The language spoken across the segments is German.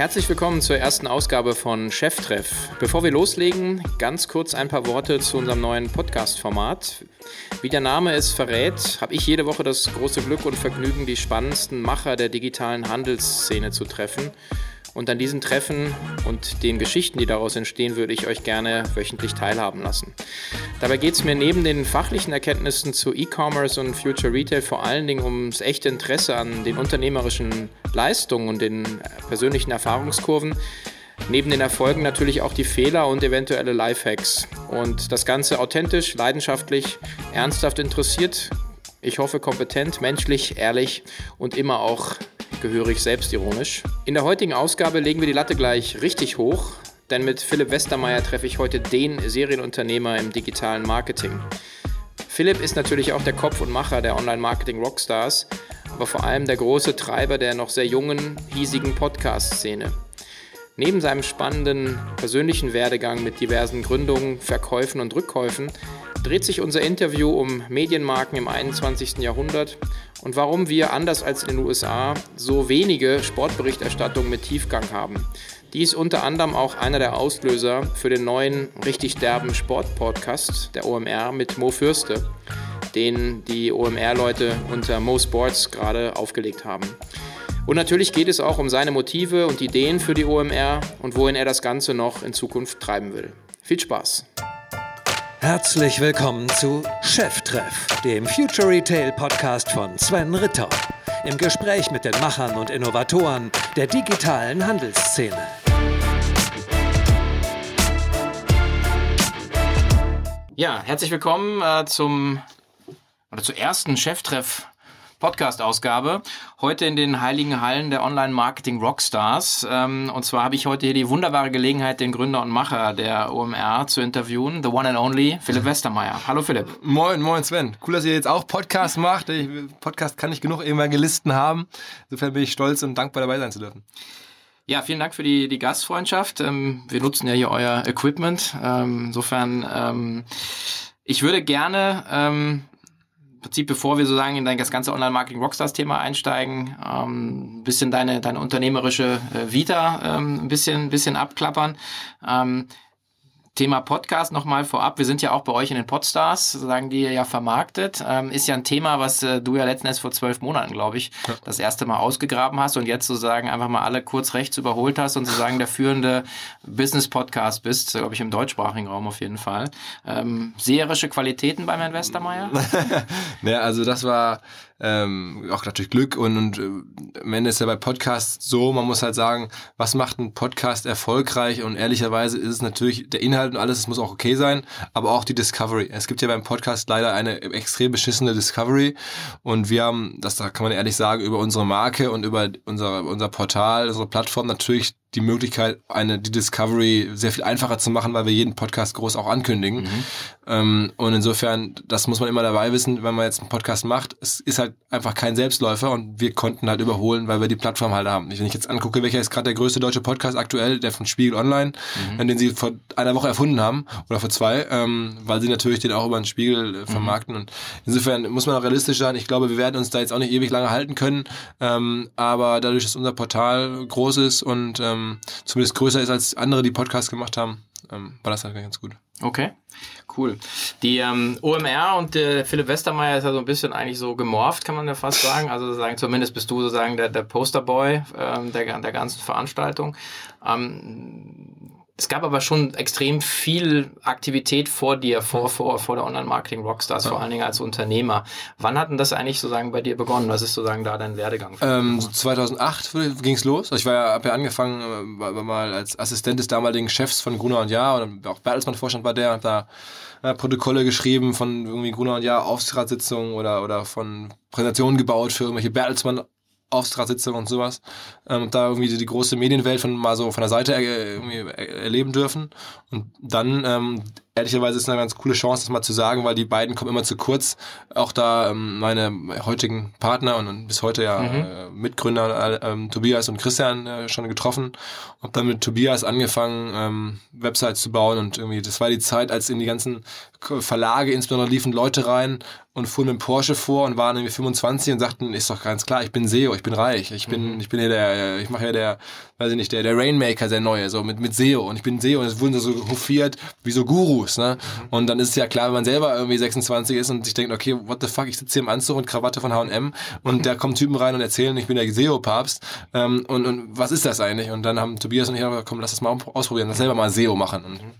Herzlich willkommen zur ersten Ausgabe von Cheftreff. Bevor wir loslegen, ganz kurz ein paar Worte zu unserem neuen Podcast-Format. Wie der Name es verrät, habe ich jede Woche das große Glück und Vergnügen, die spannendsten Macher der digitalen Handelsszene zu treffen und an diesen Treffen und den Geschichten, die daraus entstehen, würde ich euch gerne wöchentlich teilhaben lassen. Dabei geht es mir neben den fachlichen Erkenntnissen zu E-Commerce und Future Retail vor allen Dingen ums echte Interesse an den unternehmerischen Leistungen und den persönlichen Erfahrungskurven. Neben den Erfolgen natürlich auch die Fehler und eventuelle Lifehacks. Und das Ganze authentisch, leidenschaftlich, ernsthaft interessiert. Ich hoffe kompetent, menschlich, ehrlich und immer auch gehörig selbstironisch. In der heutigen Ausgabe legen wir die Latte gleich richtig hoch, denn mit Philipp Westermeier treffe ich heute den Serienunternehmer im digitalen Marketing. Philipp ist natürlich auch der Kopf und Macher der Online-Marketing-Rockstars, aber vor allem der große Treiber der noch sehr jungen, hiesigen Podcast-Szene. Neben seinem spannenden persönlichen Werdegang mit diversen Gründungen, Verkäufen und Rückkäufen dreht sich unser Interview um Medienmarken im 21. Jahrhundert und warum wir, anders als in den USA, so wenige Sportberichterstattungen mit Tiefgang haben. Dies unter anderem auch einer der Auslöser für den neuen, richtig derben Sport-Podcast der OMR mit Mo Fürste, den die OMR-Leute unter Mo Sports gerade aufgelegt haben. Und natürlich geht es auch um seine Motive und Ideen für die OMR und wohin er das Ganze noch in Zukunft treiben will. Viel Spaß! Herzlich willkommen zu Cheftreff, dem Future Retail Podcast von Sven Ritter. Im Gespräch mit den Machern und Innovatoren der digitalen Handelsszene. Ja, herzlich willkommen äh, zum oder zur ersten Cheftreff Podcast-Ausgabe. Heute in den heiligen Hallen der Online-Marketing-Rockstars. Ähm, und zwar habe ich heute hier die wunderbare Gelegenheit, den Gründer und Macher der OMR zu interviewen, the one and only Philipp Westermeier. Hallo Philipp. Moin, moin Sven. Cool, dass ihr jetzt auch Podcast macht. Ich, Podcast kann ich genug Evangelisten haben. Insofern bin ich stolz und dankbar dabei sein zu dürfen. Ja, vielen Dank für die, die Gastfreundschaft. Ähm, wir nutzen ja hier euer Equipment. Ähm, insofern, ich würde gerne Prinzip, bevor wir sozusagen in das ganze Online-Marketing-Rockstars-Thema einsteigen, ähm, ein bisschen deine, deine unternehmerische äh, Vita ähm, ein bisschen, ein bisschen abklappern. Thema Podcast nochmal vorab. Wir sind ja auch bei euch in den Podstars, sagen die ja vermarktet. Ähm, ist ja ein Thema, was äh, du ja letzten Endes vor zwölf Monaten, glaube ich, ja. das erste Mal ausgegraben hast und jetzt sozusagen einfach mal alle kurz rechts überholt hast und sozusagen der führende Business-Podcast bist, glaube ich, im deutschsprachigen Raum auf jeden Fall. Ähm, seherische Qualitäten beim Herrn Westermeier? naja, also das war ähm, auch natürlich Glück und, und äh, am Ende ist ja bei Podcasts so, man muss halt sagen, was macht ein Podcast erfolgreich und ehrlicherweise ist es natürlich der Inhalt und alles, es muss auch okay sein, aber auch die Discovery. Es gibt ja beim Podcast leider eine extrem beschissene Discovery und wir haben, das da kann man ehrlich sagen, über unsere Marke und über unser, unser Portal, unsere Plattform natürlich die Möglichkeit, eine die Discovery sehr viel einfacher zu machen, weil wir jeden Podcast groß auch ankündigen. Mhm. Ähm, und insofern, das muss man immer dabei wissen, wenn man jetzt einen Podcast macht. Es ist halt einfach kein Selbstläufer und wir konnten halt überholen, weil wir die Plattform halt haben. Wenn ich jetzt angucke, welcher ist gerade der größte deutsche Podcast aktuell, der von Spiegel Online, mhm. den sie vor einer Woche erfunden haben oder vor zwei, ähm, weil sie natürlich den auch über den Spiegel äh, vermarkten. Mhm. Und insofern muss man auch realistisch sein. Ich glaube, wir werden uns da jetzt auch nicht ewig lange halten können, ähm, aber dadurch, dass unser Portal groß ist und ähm, ähm, zumindest größer ist als andere, die Podcasts gemacht haben, ähm, war das halt ganz gut. Okay, cool. Die ähm, OMR und der Philipp Westermeier ist ja so ein bisschen eigentlich so gemorpht, kann man ja fast sagen. Also sagen, zumindest bist du sozusagen der, der Posterboy ähm, der, der ganzen Veranstaltung. Ähm, es gab aber schon extrem viel Aktivität vor dir, vor, vor, vor der Online-Marketing-Rockstars, ja. vor allen Dingen als Unternehmer. Wann hat denn das eigentlich sozusagen bei dir begonnen? Was ist sozusagen da dein Werdegang? Ähm, 2008 ging es los. Also ich war ja, habe ja angefangen äh, war, war mal als Assistent des damaligen Chefs von Gruner und Jahr und auch Bertelsmann-Vorstand war der und da äh, Protokolle geschrieben von irgendwie Gruner und Jahr Aufsichtsratssitzungen oder, oder von Präsentationen gebaut für irgendwelche Bertelsmann Aufsichtsratssitzung und sowas. Ähm, da irgendwie die große Medienwelt von mal so von der Seite er, irgendwie erleben dürfen. Und dann ähm, ehrlicherweise ist es eine ganz coole Chance, das mal zu sagen, weil die beiden kommen immer zu kurz. Auch da ähm, meine heutigen Partner und, und bis heute ja mhm. äh, Mitgründer äh, Tobias und Christian äh, schon getroffen. Hab dann mit Tobias angefangen, ähm, Websites zu bauen und irgendwie, das war die Zeit, als in die ganzen Verlage insbesondere liefen Leute rein und fuhren mit Porsche vor und waren irgendwie 25 und sagten, ist doch ganz klar, ich bin SEO, ich bin reich, ich bin, mhm. ich bin hier der, ich mache ja der, weiß ich nicht, der, der Rainmaker, der neue, so mit, mit SEO und ich bin SEO und es wurden so hofiert wie so Gurus, ne? Mhm. Und dann ist es ja klar, wenn man selber irgendwie 26 ist und sich denkt, okay, what the fuck, ich sitze hier im Anzug und Krawatte von H&M und da kommen Typen rein und erzählen, ich bin der SEO-Papst ähm, und, und was ist das eigentlich? Und dann haben Tobias und ich gesagt, komm, lass das mal ausprobieren, lass selber mal SEO machen und mhm.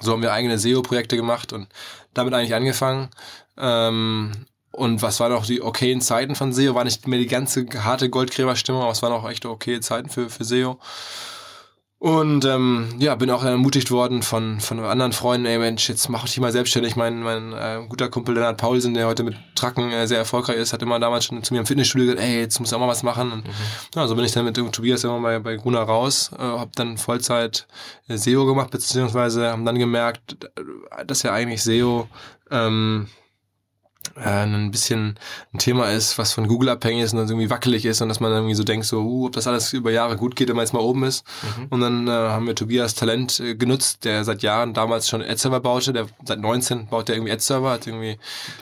so haben wir eigene SEO-Projekte gemacht und damit eigentlich angefangen. Ähm, und was waren auch die okayen Zeiten von SEO? War nicht mehr die ganze harte Goldgräberstimmung, aber es waren auch echt okay Zeiten für, für SEO. Und ähm, ja, bin auch ermutigt worden von, von anderen Freunden, ey Mensch, jetzt mach dich mal selbstständig. Mein, mein äh, guter Kumpel Lennart Paulsen, der heute mit Tracken äh, sehr erfolgreich ist, hat immer damals schon zu mir im Fitnessstudio gesagt, ey, jetzt musst du auch mal was machen. Und mhm. ja, so bin ich dann mit Tobias immer bei, bei Gruner raus, äh, habe dann Vollzeit äh, SEO gemacht, beziehungsweise haben dann gemerkt, dass ja eigentlich SEO ähm, äh, ein bisschen ein Thema ist, was von Google abhängig ist und dann irgendwie wackelig ist und dass man irgendwie so denkt, so, uh, ob das alles über Jahre gut geht, wenn man jetzt mal oben ist. Mhm. Und dann äh, haben wir Tobias Talent äh, genutzt, der seit Jahren damals schon Ad-Server baute, der seit 19 baut der irgendwie Ad-Server, hat irgendwie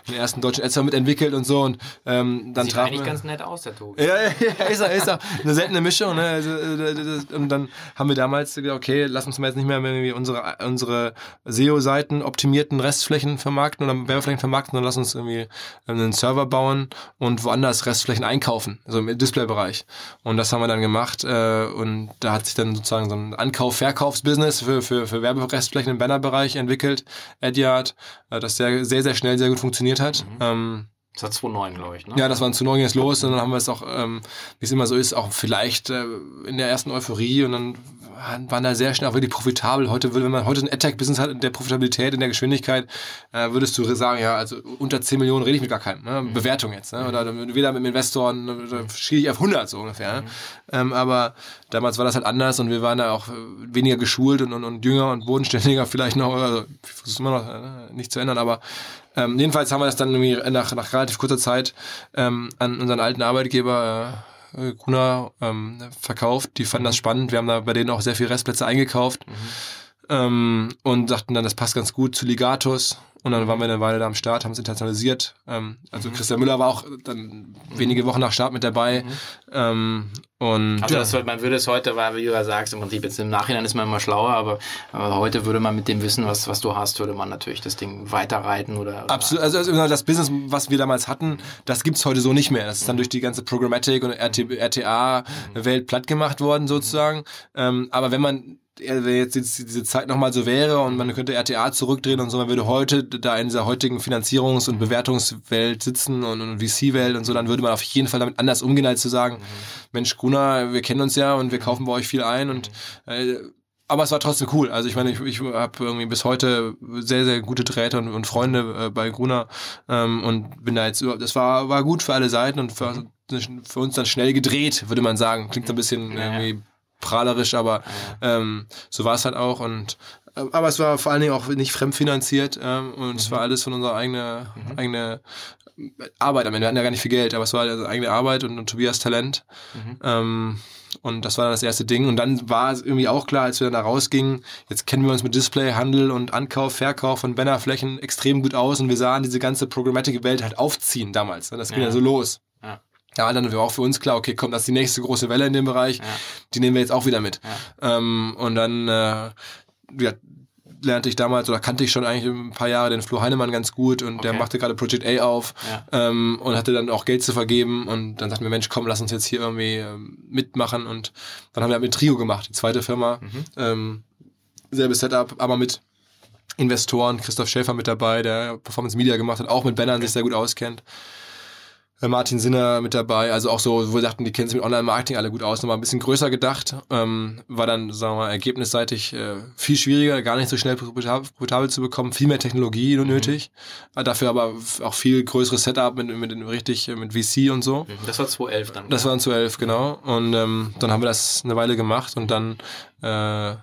den ersten deutschen Ad-Server mitentwickelt und so und ähm, dann Sieht eigentlich wir, ganz nett aus, der Tobi. Ja, ja, ja, ist er, ist er. Eine seltene Mischung, ne? Also, äh, und dann haben wir damals gesagt, okay, lass uns mal jetzt nicht mehr irgendwie unsere, unsere SEO-Seiten optimierten Restflächen vermarkten oder Werbeflächen vermarkten, sondern lass uns irgendwie irgendwie einen Server bauen und woanders Restflächen einkaufen, also im Displaybereich. Und das haben wir dann gemacht äh, und da hat sich dann sozusagen so ein Ankauf-Verkaufsbusiness für, für, für Werberestflächen im Bannerbereich entwickelt, Adyard, äh, das sehr, sehr, sehr schnell, sehr gut funktioniert hat. Mhm. Ähm, das war 2009, glaube ich, ne? Ja, das war 2009 jetzt los und dann haben wir es auch, ähm, wie es immer so ist, auch vielleicht äh, in der ersten Euphorie und dann waren da sehr schnell auch wirklich profitabel. Heute würde, wenn man heute ein AdTech-Business hat in der Profitabilität, in der Geschwindigkeit, äh, würdest du sagen, ja, also unter 10 Millionen rede ich mit gar keinem. Ne? Mhm. Bewertung jetzt. Ne? Oder wieder mit dem Investoren, da schiebe ich auf 100 so ungefähr. Ne? Mhm. Ähm, aber damals war das halt anders und wir waren da auch weniger geschult und, und, und jünger und bodenständiger vielleicht noch. Also, ich versuche immer noch äh, nicht zu ändern, aber ähm, jedenfalls haben wir das dann irgendwie nach, nach relativ kurzer Zeit ähm, an unseren alten Arbeitgeber äh, Kuna ähm, verkauft. Die fanden das spannend. Wir haben da bei denen auch sehr viele Restplätze eingekauft. Mhm. Ähm, und sagten dann, das passt ganz gut zu Ligatus. Und dann waren wir eine Weile da am Start, haben es internationalisiert. Ähm, also mhm. Christian Müller war auch dann wenige Wochen nach Start mit dabei. Mhm. Ähm, und also das, man würde es heute, weil wie du ja sagst, im Prinzip jetzt im Nachhinein ist man immer schlauer, aber, aber, heute würde man mit dem Wissen, was, was du hast, würde man natürlich das Ding weiterreiten oder. oder Absolut, also, also, das Business, was wir damals hatten, das gibt's heute so nicht mehr. Das ist dann durch die ganze Programmatic und RTA-Welt platt gemacht worden sozusagen. Ähm, aber wenn man wenn jetzt diese Zeit nochmal so wäre und man könnte RTA zurückdrehen und so, man würde heute da in dieser heutigen Finanzierungs- und Bewertungswelt sitzen und, und VC-Welt und so, dann würde man auf jeden Fall damit anders umgehen, als zu sagen, mhm. Mensch, Gruner, wir kennen uns ja und wir kaufen bei euch viel ein und äh, aber es war trotzdem cool. Also ich meine, ich, ich habe irgendwie bis heute sehr, sehr gute Drähte und, und Freunde äh, bei Gruner ähm, und bin da jetzt, das war, war gut für alle Seiten und für, für uns dann schnell gedreht, würde man sagen. Klingt so ein bisschen irgendwie prahlerisch, aber ähm, so war es halt auch und äh, aber es war vor allen Dingen auch nicht fremdfinanziert ähm, und mhm. es war alles von unserer eigenen mhm. eigene Arbeit. Am Ende wir hatten ja gar nicht viel Geld, aber es war also eigene Arbeit und, und Tobias Talent. Mhm. Ähm, und das war dann das erste Ding. Und dann war es irgendwie auch klar, als wir dann da rausgingen, jetzt kennen wir uns mit Display, Handel und Ankauf, Verkauf von Bannerflächen extrem gut aus und wir sahen diese ganze Programmatic-Welt halt aufziehen damals. Das ging ja, ja so los. Ja. Da war dann auch für uns klar, okay, komm, das ist die nächste große Welle in dem Bereich, ja. die nehmen wir jetzt auch wieder mit. Ja. Ähm, und dann äh, ja, lernte ich damals oder kannte ich schon eigentlich ein paar Jahre den Flo Heinemann ganz gut und okay. der machte gerade Project A auf ja. ähm, und hatte dann auch Geld zu vergeben und dann sagten wir, Mensch, komm, lass uns jetzt hier irgendwie ähm, mitmachen und dann haben wir mit Trio gemacht, die zweite Firma. Mhm. Ähm, selbe Setup, aber mit Investoren, Christoph Schäfer mit dabei, der Performance Media gemacht hat, auch mit Bannern okay. sich sehr gut auskennt. Äh, Martin Sinner mit dabei, also auch so, wo wir dachten, die kennen sich mit Online-Marketing alle gut aus, nochmal ein bisschen größer gedacht, ähm, war dann, sagen wir mal, ergebnisseitig äh, viel schwieriger, gar nicht so schnell profitabel zu bekommen, viel mehr Technologie mhm. nötig, äh, dafür aber auch viel größeres Setup mit, mit, mit richtig, äh, mit VC und so. Mhm. Das war 2011 dann. Das war 2011, genau, und ähm, dann haben wir das eine Weile gemacht und dann äh,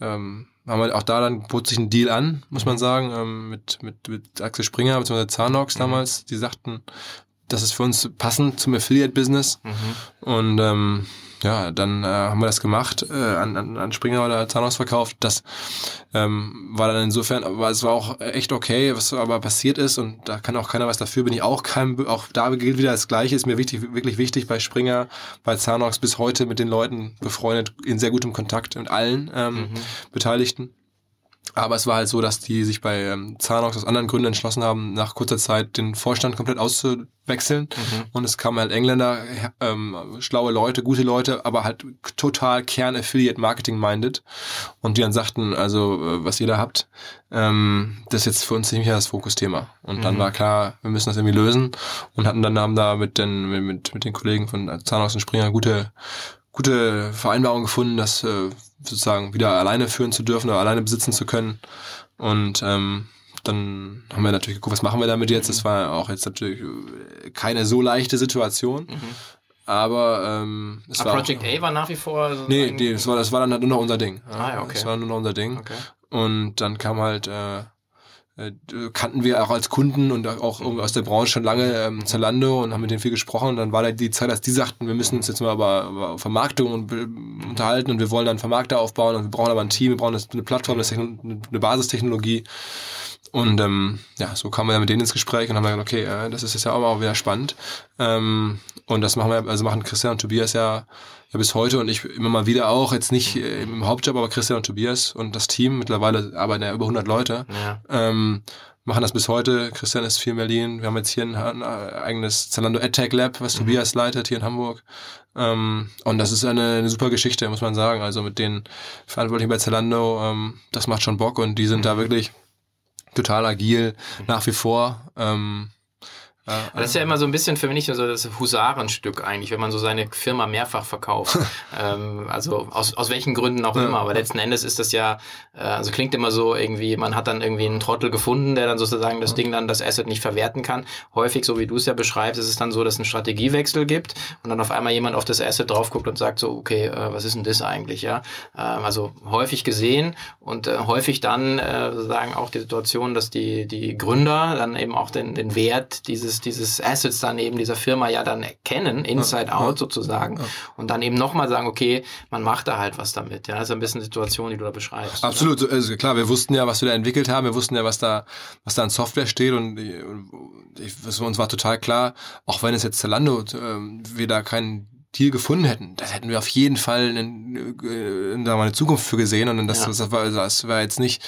ähm, haben wir auch da dann bot sich ein Deal an, muss man sagen, ähm, mit, mit, mit Axel Springer bzw. Zanox mhm. damals. Die sagten, das ist für uns passend zum Affiliate-Business. Mhm. Und ähm, ja, dann äh, haben wir das gemacht, äh, an, an, an Springer oder Zahnhaus verkauft. Das ähm, war dann insofern, aber es war auch echt okay, was aber passiert ist und da kann auch keiner was dafür, bin ich auch kein, auch da gilt wieder das Gleiche, ist mir wichtig, wirklich wichtig bei Springer, bei Zanox bis heute mit den Leuten befreundet, in sehr gutem Kontakt mit allen ähm, mhm. Beteiligten. Aber es war halt so, dass die sich bei ähm, Zanox aus anderen Gründen entschlossen haben, nach kurzer Zeit den Vorstand komplett auszuwechseln. Mhm. Und es kamen halt Engländer, ähm, schlaue Leute, gute Leute, aber halt total Kern-Affiliate-Marketing-minded. Und die dann sagten, also äh, was ihr da habt, ähm, das ist jetzt für uns nicht mehr das Fokusthema. Und mhm. dann war klar, wir müssen das irgendwie lösen. Und hatten dann haben da mit den, mit, mit den Kollegen von Zanox und Springer gute gute Vereinbarung gefunden, das äh, sozusagen wieder alleine führen zu dürfen oder alleine besitzen zu können. Und ähm, dann haben wir natürlich geguckt, was machen wir damit jetzt? Das war auch jetzt natürlich äh, keine so leichte Situation. Mhm. Aber ähm, es Aber war Project auch, A war nach wie vor. So nee, nee das, war, das war dann halt nur noch unser Ding. Ah, ja, okay. Das war nur noch unser Ding. Okay. Und dann kam halt äh, kannten wir auch als Kunden und auch aus der Branche schon lange ähm, Zalando und haben mit denen viel gesprochen. Und dann war da die Zeit, dass die sagten, wir müssen uns jetzt mal über, über Vermarktung und, unterhalten und wir wollen dann Vermarkter aufbauen und wir brauchen aber ein Team, wir brauchen eine Plattform, eine Basistechnologie. Und ähm, ja, so kamen wir dann mit denen ins Gespräch und haben gesagt, okay, äh, das ist jetzt ja auch mal wieder spannend. Ähm, und das machen wir, also machen Christian und Tobias ja ja bis heute und ich immer mal wieder auch, jetzt nicht äh, im Hauptjob, aber Christian und Tobias und das Team, mittlerweile arbeiten ja über 100 Leute, ja. ähm, machen das bis heute. Christian ist viel in Berlin. Wir haben jetzt hier ein, ein eigenes Zalando AdTech Lab, was mhm. Tobias leitet hier in Hamburg. Ähm, und das ist eine, eine, super Geschichte, muss man sagen. Also mit den Verantwortlichen bei Zalando, ähm, das macht schon Bock und die sind mhm. da wirklich total agil mhm. nach wie vor. Ähm, ja, das ist ja immer so ein bisschen für mich so das Husarenstück eigentlich, wenn man so seine Firma mehrfach verkauft. ähm, also aus, aus welchen Gründen auch immer. Aber letzten Endes ist das ja, äh, also klingt immer so irgendwie, man hat dann irgendwie einen Trottel gefunden, der dann sozusagen das Ding dann, das Asset nicht verwerten kann. Häufig, so wie du es ja beschreibst, ist es dann so, dass es einen Strategiewechsel gibt und dann auf einmal jemand auf das Asset drauf guckt und sagt so, okay, äh, was ist denn das eigentlich, ja? Ähm, also häufig gesehen und äh, häufig dann äh, sozusagen auch die Situation, dass die, die Gründer dann eben auch den, den Wert dieses dieses, dieses Assets dann eben dieser Firma ja dann erkennen, inside ja, out ja, sozusagen, ja. und dann eben nochmal sagen, okay, man macht da halt was damit. Ja, das ist ein bisschen Situation, die du da beschreibst. Absolut, oder? also klar, wir wussten ja, was wir da entwickelt haben, wir wussten ja, was da, was da an Software steht und ich, für uns war total klar, auch wenn es jetzt Zalando, äh, wir da keinen Deal gefunden hätten, das hätten wir auf jeden Fall in, äh, in, da mal eine Zukunft für gesehen und das, ja. das, war, das war jetzt nicht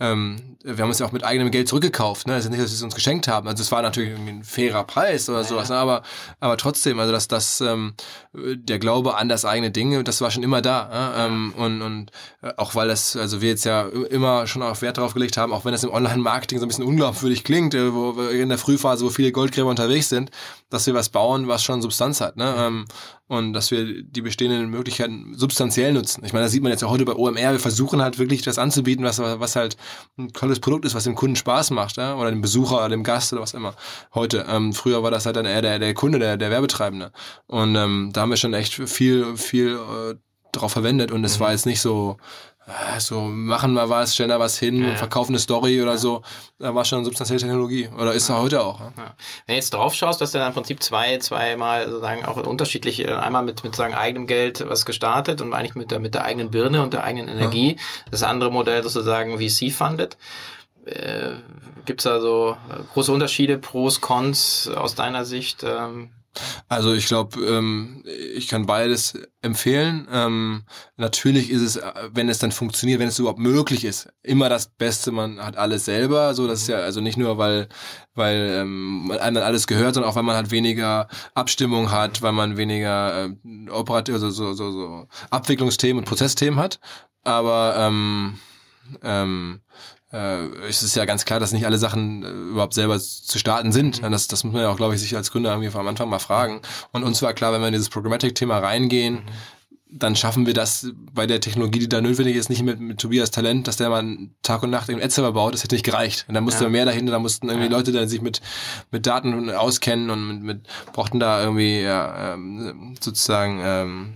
ähm, wir haben es ja auch mit eigenem Geld zurückgekauft, ne? Es ist nicht, dass sie es uns geschenkt haben. Also es war natürlich irgendwie ein fairer Preis oder ja, sowas, ne? aber, aber trotzdem, also dass das ähm, der Glaube an das eigene Ding, das war schon immer da. Ne? Ähm, und, und äh, auch weil das, also wir jetzt ja immer schon auch Wert darauf gelegt haben, auch wenn das im Online-Marketing so ein bisschen unglaubwürdig klingt, äh, wo in der Frühphase, wo viele Goldgräber unterwegs sind, dass wir was bauen, was schon Substanz hat. Ne? Ähm, und dass wir die bestehenden Möglichkeiten substanziell nutzen. Ich meine, das sieht man jetzt ja heute bei OMR. Wir versuchen halt wirklich das anzubieten, was, was halt ein tolles Produkt ist, was dem Kunden Spaß macht, ja? oder dem Besucher oder dem Gast oder was immer. Heute. Ähm, früher war das halt dann eher der, der Kunde, der, der Werbetreibende. Und ähm, da haben wir schon echt viel, viel äh, drauf verwendet und es mhm. war jetzt nicht so, so machen wir was, stellen da was hin, ja, verkaufen eine Story oder ja. so. Da war schon substanzielle Technologie. Oder ist ja. heute auch. Ja. Wenn du jetzt drauf schaust, dass du dann im Prinzip zwei, zweimal sozusagen auch unterschiedlich, äh, einmal mit, mit sagen eigenem Geld was gestartet und eigentlich mit der, mit der eigenen Birne und der eigenen Energie. Das andere Modell sozusagen VC-funded. Äh, Gibt es da so äh, große Unterschiede, Pros, Cons aus deiner Sicht? Ähm, also ich glaube, ähm, ich kann beides empfehlen. Ähm, natürlich ist es, wenn es dann funktioniert, wenn es überhaupt möglich ist, immer das Beste. Man hat alles selber. So, das ist ja also nicht nur, weil weil ähm, einem dann alles gehört, sondern auch weil man halt weniger Abstimmung hat, weil man weniger äh, operativ, also so, so, so Abwicklungsthemen und Prozessthemen hat. Aber ähm, ähm, äh, es ist ja ganz klar, dass nicht alle Sachen äh, überhaupt selber zu starten sind. Mhm. Das, das muss man ja auch, glaube ich, sich als Gründer irgendwie am Anfang mal fragen. Und uns war klar, wenn wir in dieses Programmatic-Thema reingehen, mhm dann schaffen wir das bei der Technologie, die da notwendig ist, nicht mit, mit Tobias Talent, dass der mal Tag und Nacht einen Ad-Server baut, das hätte nicht gereicht. Und da musste ja. mehr dahinter, da mussten irgendwie ja. Leute, die sich mit, mit Daten auskennen und mit, mit brauchten da irgendwie ja, ähm, sozusagen ähm,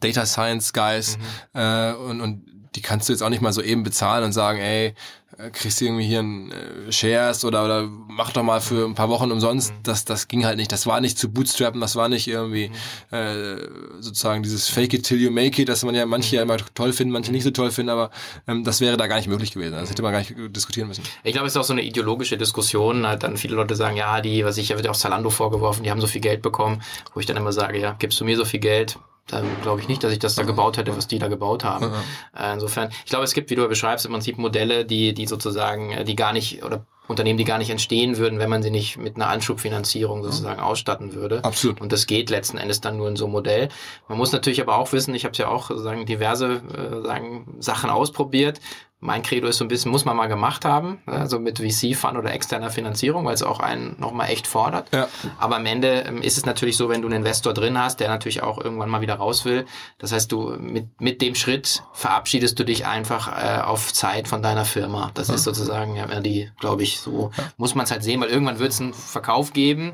Data Science Guys mhm. äh, und, und die kannst du jetzt auch nicht mal so eben bezahlen und sagen, ey, äh, kriegst du irgendwie hier ein äh, Shares oder, oder mach doch mal für ein paar Wochen umsonst. Mhm. Das, das ging halt nicht. Das war nicht zu bootstrappen, das war nicht irgendwie mhm. äh, sozusagen dieses Fake it till you make it, dass man ja manche ja immer toll finden, manche nicht so toll finden, aber ähm, das wäre da gar nicht möglich gewesen. Das hätte man gar nicht diskutieren müssen. Ich glaube, es ist auch so eine ideologische Diskussion. Halt dann viele Leute sagen, ja, die, was ich, ja wird auch Zalando vorgeworfen, die haben so viel Geld bekommen, wo ich dann immer sage, ja, gibst du mir so viel Geld, dann glaube ich nicht, dass ich das da gebaut hätte, was die da gebaut haben. Äh, insofern, ich glaube, es gibt, wie du beschreibst, im Prinzip Modelle, die, die sozusagen, äh, die gar nicht oder Unternehmen, die gar nicht entstehen würden, wenn man sie nicht mit einer Anschubfinanzierung sozusagen ausstatten würde. Absolut. Und das geht letzten Endes dann nur in so einem Modell. Man muss natürlich aber auch wissen, ich habe ja auch sozusagen diverse äh, sagen, Sachen ausprobiert mein Credo ist so ein bisschen, muss man mal gemacht haben, also mit VC-Fund oder externer Finanzierung, weil es auch einen nochmal echt fordert. Ja. Aber am Ende ähm, ist es natürlich so, wenn du einen Investor drin hast, der natürlich auch irgendwann mal wieder raus will. Das heißt, du mit, mit dem Schritt verabschiedest du dich einfach äh, auf Zeit von deiner Firma. Das ja. ist sozusagen, ja, die, glaube ich, so ja. muss man es halt sehen, weil irgendwann wird es einen Verkauf geben.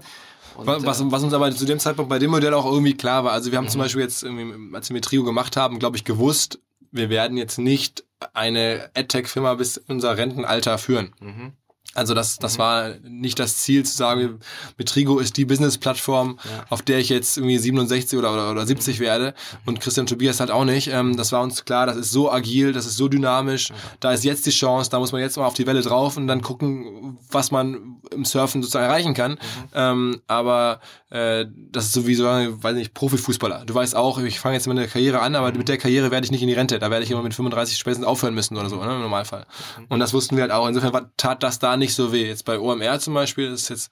Und, was, was, uns aber zu dem Zeitpunkt bei dem Modell auch irgendwie klar war, also wir haben mhm. zum Beispiel jetzt, als wir mit Trio gemacht haben, glaube ich, gewusst, wir werden jetzt nicht eine AdTech-Firma bis unser Rentenalter führen. Mhm. Also das, das mhm. war nicht das Ziel zu sagen, Metrigo ist die Business-Plattform, ja. auf der ich jetzt irgendwie 67 oder, oder, oder 70 mhm. werde und Christian Tobias halt auch nicht. Ähm, das war uns klar, das ist so agil, das ist so dynamisch, da ist jetzt die Chance, da muss man jetzt mal auf die Welle drauf und dann gucken, was man im Surfen sozusagen erreichen kann. Mhm. Ähm, aber äh, das ist sowieso, weiß nicht, Profifußballer. Du weißt auch, ich fange jetzt meine Karriere an, aber mhm. mit der Karriere werde ich nicht in die Rente. Da werde ich immer mit 35 spätestens aufhören müssen oder so, ne, im Normalfall. Und das wussten wir halt auch. Insofern tat das da nicht so weh. Jetzt bei OMR zum Beispiel ist jetzt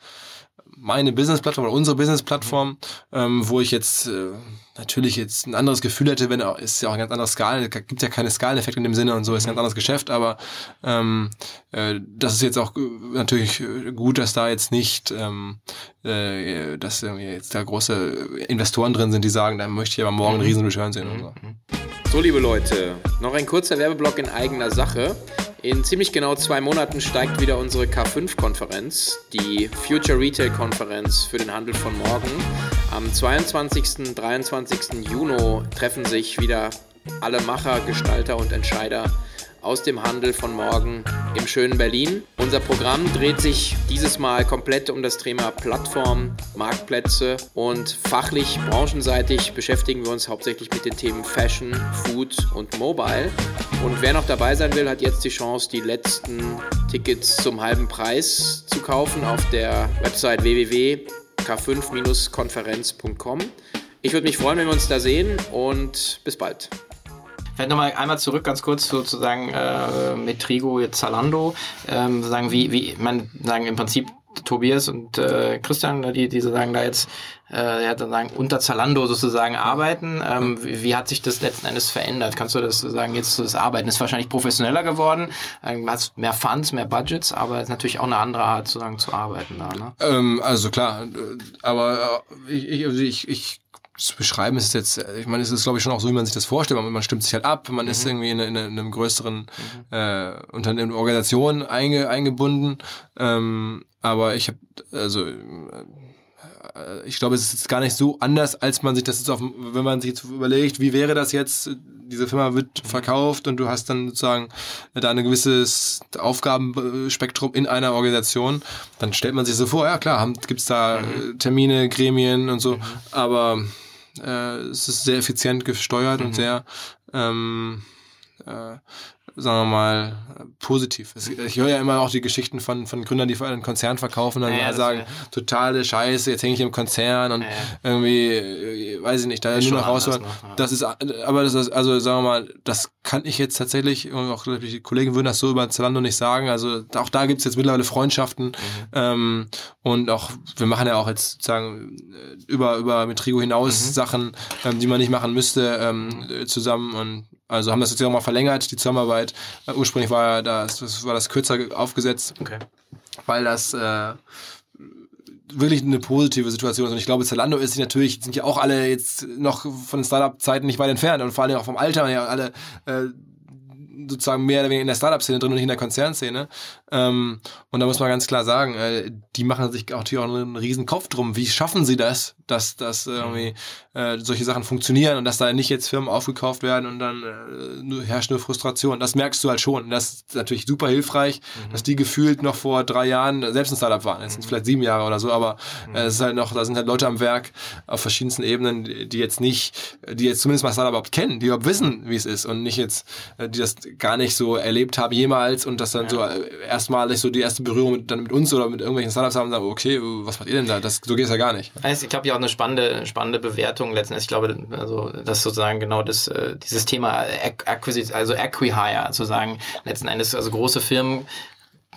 meine Business-Plattform oder unsere Business-Plattform, ähm, wo ich jetzt äh, natürlich jetzt ein anderes Gefühl hätte, wenn er ist ja auch ein ganz anderes Skalen, gibt ja keine Skaleneffekte in dem Sinne und so, ist ein ganz anderes Geschäft, aber ähm, äh, das ist jetzt auch natürlich gut, dass da jetzt nicht, ähm, äh, dass jetzt da große Investoren drin sind, die sagen, da möchte ich aber morgen einen mhm. riesen Return sehen und so. So, liebe Leute, noch ein kurzer Werbeblock in eigener Sache. In ziemlich genau zwei Monaten steigt wieder unsere K5-Konferenz, die Future Retail Konferenz für den Handel von morgen. Am 22. 23. Juni treffen sich wieder alle Macher, Gestalter und Entscheider aus dem Handel von morgen im schönen Berlin. Unser Programm dreht sich dieses Mal komplett um das Thema Plattform, Marktplätze und fachlich, branchenseitig beschäftigen wir uns hauptsächlich mit den Themen Fashion, Food und Mobile. Und wer noch dabei sein will, hat jetzt die Chance, die letzten Tickets zum halben Preis zu kaufen auf der Website www.k5-konferenz.com. Ich würde mich freuen, wenn wir uns da sehen und bis bald. Vielleicht nochmal einmal zurück, ganz kurz sozusagen äh, mit Trigo, jetzt Zalando. Ähm, sagen, wie, wie, man sagen im Prinzip Tobias und äh, Christian, die, die sozusagen da jetzt äh, ja, sozusagen unter Zalando sozusagen arbeiten. Ähm, wie, wie, hat sich das letzten Endes verändert? Kannst du das sagen, jetzt das Arbeiten ist wahrscheinlich professioneller geworden, ähm, hast mehr Funds, mehr Budgets, aber ist natürlich auch eine andere Art sozusagen zu arbeiten da. Ne? Ähm, also klar, äh, aber äh, ich, ich, also ich, ich zu beschreiben ist jetzt, äh, ich meine, es ist glaube ich schon auch so, wie man sich das vorstellt. Man, man stimmt sich halt ab, man mhm. ist irgendwie in, in, in einem größeren mhm. äh, Unternehmen, Organisation einge, eingebunden. Ähm, aber ich habe, also ich glaube, es ist gar nicht so anders, als man sich das jetzt auf, wenn man sich jetzt überlegt, wie wäre das jetzt, diese Firma wird verkauft und du hast dann sozusagen da ein gewisses Aufgabenspektrum in einer Organisation, dann stellt man sich so vor, ja klar, gibt es da mhm. Termine, Gremien und so, mhm. aber äh, es ist sehr effizient gesteuert mhm. und sehr ähm, äh, sagen wir mal, positiv. Ich höre ja immer auch die Geschichten von, von Gründern, die einen Konzern verkaufen und dann ja, sagen, ja. totale Scheiße, jetzt hänge ich im Konzern und ja, irgendwie, äh, weiß ich nicht, da nur noch raus. Das ist, aber das ist, also sagen wir mal, das kann ich jetzt tatsächlich, und auch die Kollegen würden das so über Zalando nicht sagen, also auch da gibt es jetzt mittlerweile Freundschaften mhm. ähm, und auch, wir machen ja auch jetzt sozusagen äh, über, über Metrigo hinaus mhm. Sachen, ähm, die man nicht machen müsste, ähm, zusammen und also haben das jetzt ja auch mal verlängert, die Zusammenarbeit. Uh, ursprünglich war das, das war das kürzer aufgesetzt, okay. weil das äh, wirklich eine positive Situation ist. Und ich glaube, Zalando ist natürlich, sind ja auch alle jetzt noch von Startup-Zeiten nicht weit entfernt und vor allem auch vom Alter ja alle äh, sozusagen mehr oder weniger in der Startup-Szene drin und nicht in der Konzernszene. Ähm, und da muss man ganz klar sagen, äh, die machen sich auch natürlich auch einen riesen Kopf drum. Wie schaffen sie das, dass, dass äh, irgendwie äh, solche Sachen funktionieren und dass da nicht jetzt Firmen aufgekauft werden und dann äh, nur, herrscht nur Frustration. Das merkst du halt schon. Und das ist natürlich super hilfreich, mhm. dass die gefühlt noch vor drei Jahren selbst ein Startup waren. Jetzt sind es vielleicht sieben Jahre oder so, aber äh, es ist halt noch, da sind halt Leute am Werk auf verschiedensten Ebenen, die jetzt nicht, die jetzt zumindest mal Startup überhaupt kennen, die überhaupt wissen, wie es ist und nicht jetzt, äh, die das gar nicht so erlebt haben jemals und das dann ja. so äh, erstmalig so die erste Berührung mit, dann mit uns oder mit irgendwelchen Startups haben und sagen, okay, was macht ihr denn da? Das, so geht es ja gar nicht. Also ich glaube ja auch eine spannende, spannende Bewertung letzten Endes. Ich glaube, also das sozusagen genau das, äh, dieses Thema Acquisition, also Acquihire, sozusagen letzten Endes, also große Firmen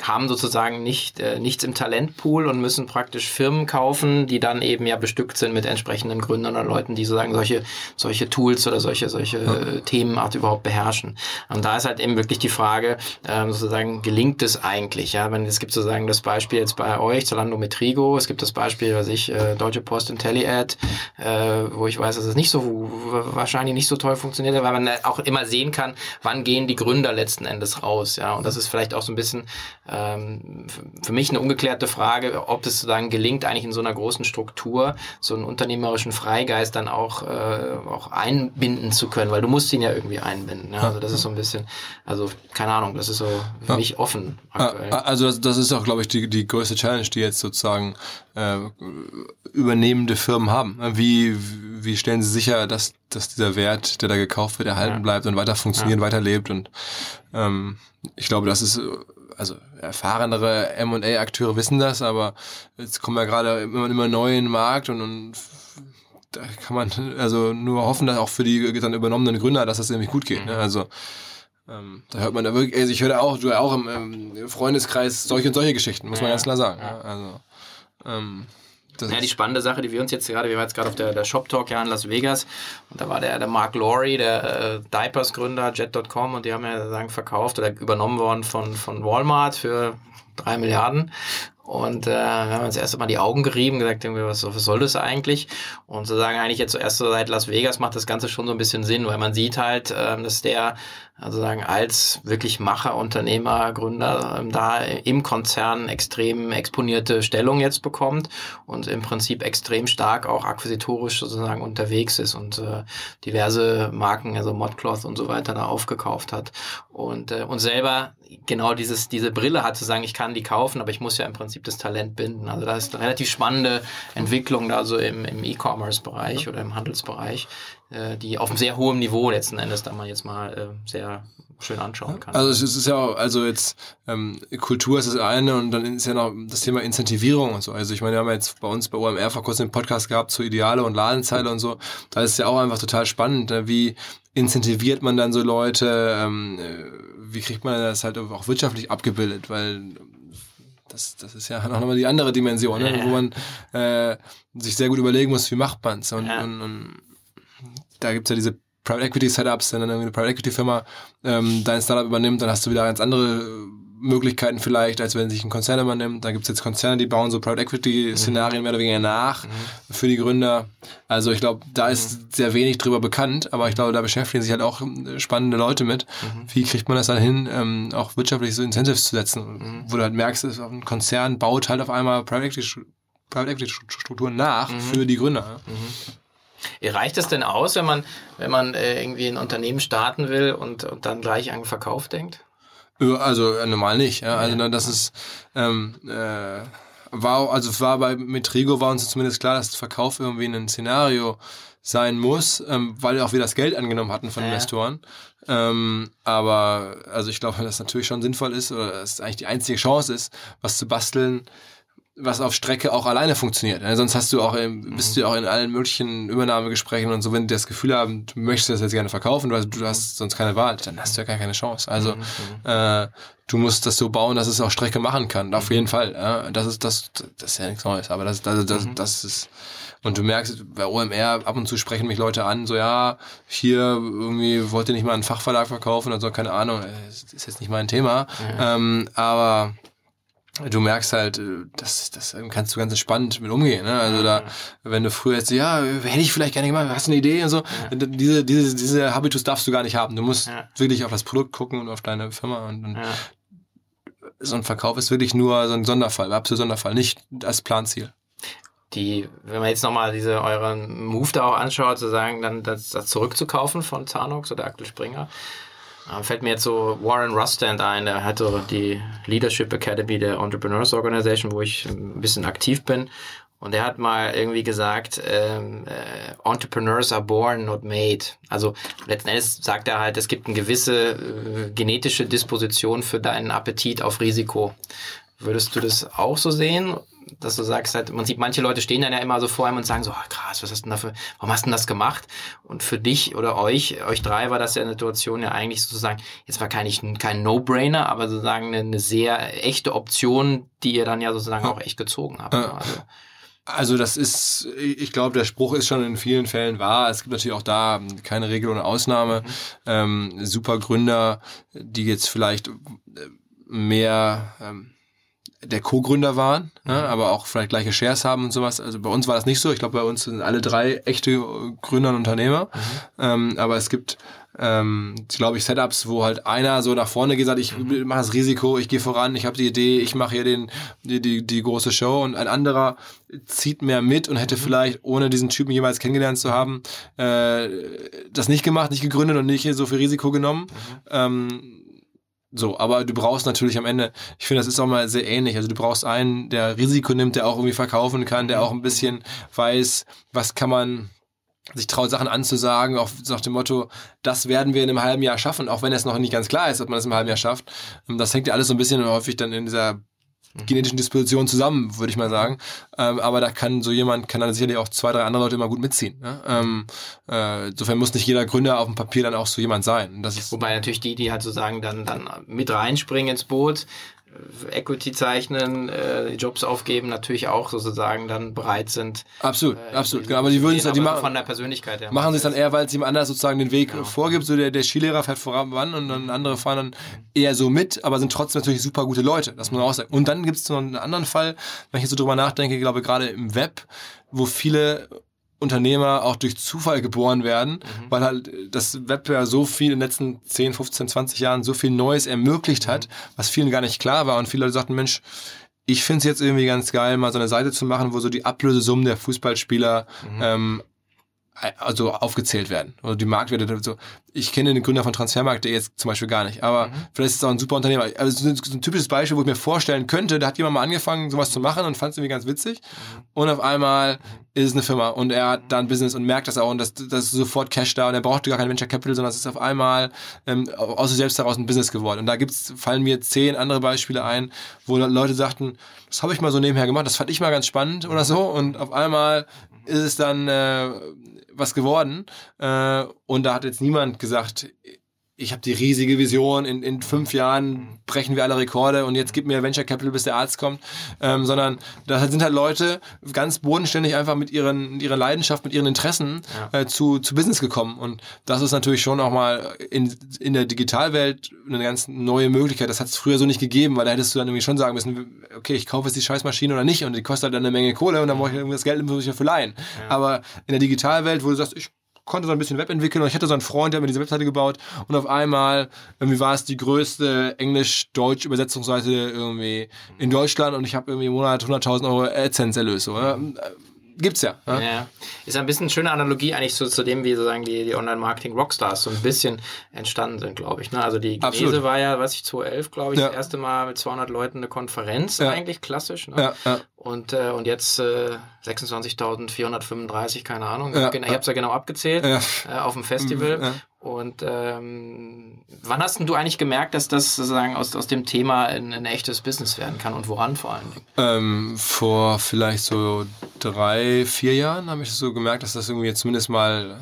haben sozusagen nicht, äh, nichts im Talentpool und müssen praktisch Firmen kaufen, die dann eben ja bestückt sind mit entsprechenden Gründern oder Leuten, die sozusagen solche, solche Tools oder solche, solche äh, Themenart überhaupt beherrschen. Und da ist halt eben wirklich die Frage, ähm, sozusagen, gelingt es eigentlich? Ja, wenn es gibt sozusagen das Beispiel jetzt bei euch, Zalando mit Trigo, es gibt das Beispiel, was ich, äh, Deutsche Post IntelliAd, äh, wo ich weiß, dass es nicht so, wahrscheinlich nicht so toll funktioniert, weil man auch immer sehen kann, wann gehen die Gründer letzten Endes raus. Ja, und das ist vielleicht auch so ein bisschen ähm, für mich eine ungeklärte Frage, ob es sozusagen gelingt, eigentlich in so einer großen Struktur so einen unternehmerischen Freigeist dann auch, äh, auch einbinden zu können, weil du musst ihn ja irgendwie einbinden. Ja? Also das ist so ein bisschen, also keine Ahnung, das ist so für ja. mich offen aktuell. Also das, das ist auch, glaube ich, die, die größte Challenge, die jetzt sozusagen äh, übernehmende Firmen haben. Wie, wie stellen sie sicher, dass, dass dieser Wert, der da gekauft wird, erhalten ja. bleibt und weiter funktioniert, weiterlebt und ähm, ich glaube, das ist also erfahrenere M&A-Akteure wissen das, aber jetzt kommen ja gerade immer, immer neu in den Markt und, und da kann man also nur hoffen, dass auch für die dann übernommenen Gründer, dass das nämlich gut geht. Ne? Also ähm, da hört man da wirklich, also ich höre auch, du auch im, im Freundeskreis solche und solche Geschichten, muss man ganz klar sagen. Ja. Also ähm, das ja, die spannende Sache, die wir uns jetzt gerade, wir waren jetzt gerade auf der, der Shop Talk ja in Las Vegas und da war der, der Mark Laurie, der äh, Diapers-Gründer, Jet.com und die haben ja sagen verkauft oder übernommen worden von, von Walmart für drei Milliarden. Und äh, wir haben uns erst einmal die Augen gerieben, gesagt, was, was soll das eigentlich? Und zu sagen, eigentlich jetzt zuerst so seit Las Vegas macht das Ganze schon so ein bisschen Sinn, weil man sieht halt, äh, dass der also sagen, als wirklich Macher, Unternehmer, Gründer ähm, da im Konzern extrem exponierte Stellung jetzt bekommt und im Prinzip extrem stark auch akquisitorisch sozusagen unterwegs ist und äh, diverse Marken, also Modcloth und so weiter da aufgekauft hat und, äh, und selber genau dieses, diese Brille hat zu sagen, ich kann die kaufen, aber ich muss ja im Prinzip das Talent binden. Also da ist eine relativ spannende Entwicklung da so im, im E-Commerce-Bereich oder im Handelsbereich, äh, die auf einem sehr hohen Niveau letzten Endes da man jetzt mal äh, sehr schön anschauen kann. Also es ist ja auch, also jetzt ähm, Kultur ist das eine und dann ist ja noch das Thema Incentivierung und so. Also ich meine, wir haben jetzt bei uns bei OMR vor kurzem einen Podcast gehabt zu Ideale und Ladenzeile und so. Da ist es ja auch einfach total spannend, ne? wie incentiviert man dann so Leute, ähm, äh, wie kriegt man das halt auch wirtschaftlich abgebildet, weil das, das ist ja noch mal die andere Dimension, ne? wo man äh, sich sehr gut überlegen muss, wie macht man's und, ja. und, und da gibt's ja diese Private Equity Setups, wenn dann irgendwie eine Private Equity Firma ähm, dein Startup übernimmt, dann hast du wieder ganz andere Möglichkeiten vielleicht, als wenn sich ein Konzern übernimmt. Da gibt's jetzt Konzerne, die bauen so Private Equity Szenarien mhm. mehr oder weniger nach mhm. für die Gründer. Also ich glaube, da ist mhm. sehr wenig drüber bekannt, aber ich glaube, da beschäftigen sich halt auch äh, spannende Leute mit. Mhm. Wie kriegt man das dann hin, ähm, auch wirtschaftlich so Incentives zu setzen? Mhm. Wo du halt merkst, dass ein Konzern baut halt auf einmal Private Equity, Private Equity Strukturen nach mhm. für die Gründer. Reicht es denn aus, wenn man, wenn man äh, irgendwie ein Unternehmen starten will und, und dann gleich an Verkauf denkt? Also äh, normal nicht. Ja. Also ja. das ist ähm, äh, war also war bei Metrigo war uns zumindest klar, dass Verkauf irgendwie ein Szenario sein muss, ähm, weil auch wir das Geld angenommen hatten von ja. Investoren. Ähm, aber also ich glaube, dass das natürlich schon sinnvoll ist oder dass es eigentlich die einzige Chance ist, was zu basteln, was auf Strecke auch alleine funktioniert. Ja, sonst hast du auch, im, bist du auch in allen möglichen Übernahmegesprächen und so, wenn du das Gefühl haben, du möchtest das jetzt gerne verkaufen, du, du hast sonst keine Wahl, dann hast du ja gar keine Chance. Also mhm. mhm. äh, du musst das so bauen, dass es auch Strecke machen kann. Auf mhm. jeden Fall. Ja, das ist das, das ist ja nichts Neues, aber das, das, das, mhm. das ist und du merkst, bei OMR ab und zu sprechen mich Leute an, so ja, hier irgendwie wollt ihr nicht mal einen Fachverlag verkaufen oder so, keine Ahnung, das ist jetzt nicht mein Thema. Ähm, aber du merkst halt, äh, das, das kannst du ganz entspannt mit umgehen. Ne? Also da, wenn du früher jetzt, ja, hätte ich vielleicht gerne gemacht, hast du eine Idee und so, ja. diese, diese, diese Habitus darfst du gar nicht haben. Du musst ja. wirklich auf das Produkt gucken und auf deine Firma und, und ja. so ein Verkauf ist wirklich nur so ein Sonderfall, absolut Sonderfall, nicht als Planziel die, wenn man jetzt nochmal diese euren Move da auch anschaut, zu sagen, dann das, das zurückzukaufen von Zanox oder Axel Springer, fällt mir jetzt so Warren Rustand ein, der hatte die Leadership Academy der Entrepreneurs Organization, wo ich ein bisschen aktiv bin. Und er hat mal irgendwie gesagt, ähm, äh, Entrepreneurs are born, not made. Also letzten Endes sagt er halt, es gibt eine gewisse äh, genetische Disposition für deinen Appetit auf Risiko. Würdest du das auch so sehen? dass du sagst halt, man sieht, manche Leute stehen dann ja immer so vor einem und sagen so, oh, krass, was hast du denn dafür, warum hast du denn das gemacht? Und für dich oder euch, euch drei war das ja eine Situation ja eigentlich sozusagen, jetzt war kein, kein No-Brainer, aber sozusagen eine, eine, sehr echte Option, die ihr dann ja sozusagen auch echt gezogen habt. Ja. Also, also das ist, ich glaube, der Spruch ist schon in vielen Fällen wahr. Es gibt natürlich auch da keine Regel ohne Ausnahme. Mhm. Ähm, super Gründer, die jetzt vielleicht mehr ähm, der Co-Gründer waren, ne, mhm. aber auch vielleicht gleiche Shares haben und sowas. Also bei uns war das nicht so. Ich glaube, bei uns sind alle drei echte Gründer und Unternehmer. Mhm. Ähm, aber es gibt, ähm, glaube ich, Setups, wo halt einer so nach vorne geht, sagt, ich mhm. mache das Risiko, ich gehe voran, ich habe die Idee, ich mache hier den, die, die, die große Show und ein anderer zieht mehr mit und hätte mhm. vielleicht, ohne diesen Typen jemals kennengelernt zu haben, äh, das nicht gemacht, nicht gegründet und nicht so viel Risiko genommen. Mhm. Ähm, so, aber du brauchst natürlich am Ende, ich finde, das ist auch mal sehr ähnlich. Also du brauchst einen, der Risiko nimmt, der auch irgendwie verkaufen kann, der auch ein bisschen weiß, was kann man sich traut, Sachen anzusagen, auch nach dem Motto, das werden wir in einem halben Jahr schaffen, auch wenn es noch nicht ganz klar ist, ob man das im halben Jahr schafft. Das hängt ja alles so ein bisschen häufig dann in dieser genetischen Disposition zusammen, würde ich mal sagen. Ähm, aber da kann so jemand, kann dann sicherlich auch zwei, drei andere Leute immer gut mitziehen. Ne? Ähm, äh, insofern muss nicht jeder Gründer auf dem Papier dann auch so jemand sein. Das ist Wobei natürlich die, die halt sozusagen dann, dann mit reinspringen ins Boot, Equity zeichnen, äh, Jobs aufgeben, natürlich auch sozusagen dann bereit sind. Absolut, äh, absolut. Genau, aber die würden es dann, die machen, von der Persönlichkeit her. Machen sie es dann eher, weil es ihm anders sozusagen den Weg genau. vorgibt. So der, der Skilehrer fährt voran und dann andere fahren dann eher so mit, aber sind trotzdem natürlich super gute Leute. Das muss man auch sagen. Und dann gibt es noch einen anderen Fall, wenn ich jetzt so drüber nachdenke, ich glaube gerade im Web, wo viele Unternehmer auch durch Zufall geboren werden, mhm. weil halt das Web ja so viel in den letzten 10, 15, 20 Jahren so viel Neues ermöglicht hat, mhm. was vielen gar nicht klar war. Und viele Leute sagten, Mensch, ich finde es jetzt irgendwie ganz geil, mal so eine Seite zu machen, wo so die Ablösesummen der Fußballspieler mhm. ähm, also aufgezählt werden. Oder die Marktwerte. So. Ich kenne den Gründer von Transfermarkt.de jetzt zum Beispiel gar nicht, aber mhm. vielleicht ist es auch ein super Unternehmer. Also so ein, so ein, typisches Beispiel, wo ich mir vorstellen könnte, da hat jemand mal angefangen, sowas zu machen und fand es irgendwie ganz witzig. Mhm. Und auf einmal ist es eine Firma und er hat da ein Business und merkt das auch und das, das ist sofort Cash da und er braucht gar kein Venture Capital, sondern es ist auf einmal ähm, aus sich selbst heraus ein Business geworden. Und da gibt's, fallen mir zehn andere Beispiele ein, wo Leute sagten, das habe ich mal so nebenher gemacht, das fand ich mal ganz spannend oder so und auf einmal ist es dann äh, was geworden. Äh, und da hat jetzt niemand gesagt, ich habe die riesige Vision, in, in fünf Jahren brechen wir alle Rekorde und jetzt gib mir Venture Capital, bis der Arzt kommt, ähm, sondern da sind halt Leute ganz bodenständig einfach mit ihren, mit ihrer Leidenschaft, mit ihren Interessen ja. äh, zu, zu Business gekommen und das ist natürlich schon auch mal in, in der Digitalwelt eine ganz neue Möglichkeit. Das hat es früher so nicht gegeben, weil da hättest du dann irgendwie schon sagen müssen, okay, ich kaufe jetzt die Scheißmaschine oder nicht und die kostet halt dann eine Menge Kohle und dann brauche ich irgendwie das Geld muss ich dafür leihen. Ja. Aber in der Digitalwelt, wo du sagst, ich konnte so ein bisschen Web entwickeln und ich hatte so einen Freund, der hat mir diese Webseite gebaut und auf einmal irgendwie war es die größte englisch-deutsch Übersetzungsseite irgendwie in Deutschland und ich habe irgendwie im Monat 100.000 Euro AdSense-Erlös. So, gibt's ja, ja. ja. Ist ein bisschen eine schöne Analogie eigentlich zu, zu dem, wie sozusagen die, die Online-Marketing-Rockstars so ein bisschen entstanden sind, glaube ich. Ne? Also die Genese war ja, weiß ich, 2011, glaube ich, ja. das erste Mal mit 200 Leuten eine Konferenz, ja. eigentlich klassisch. Ne? Ja. Und, äh, und jetzt äh, 26.435, keine Ahnung. Ja, ich habe es ja genau abgezählt ja. äh, auf dem Festival. Ja. Und ähm, wann hast denn du eigentlich gemerkt, dass das sozusagen aus, aus dem Thema ein, ein echtes Business werden kann und woran vor allen Dingen? Ähm, vor vielleicht so drei, vier Jahren habe ich so gemerkt, dass das irgendwie zumindest mal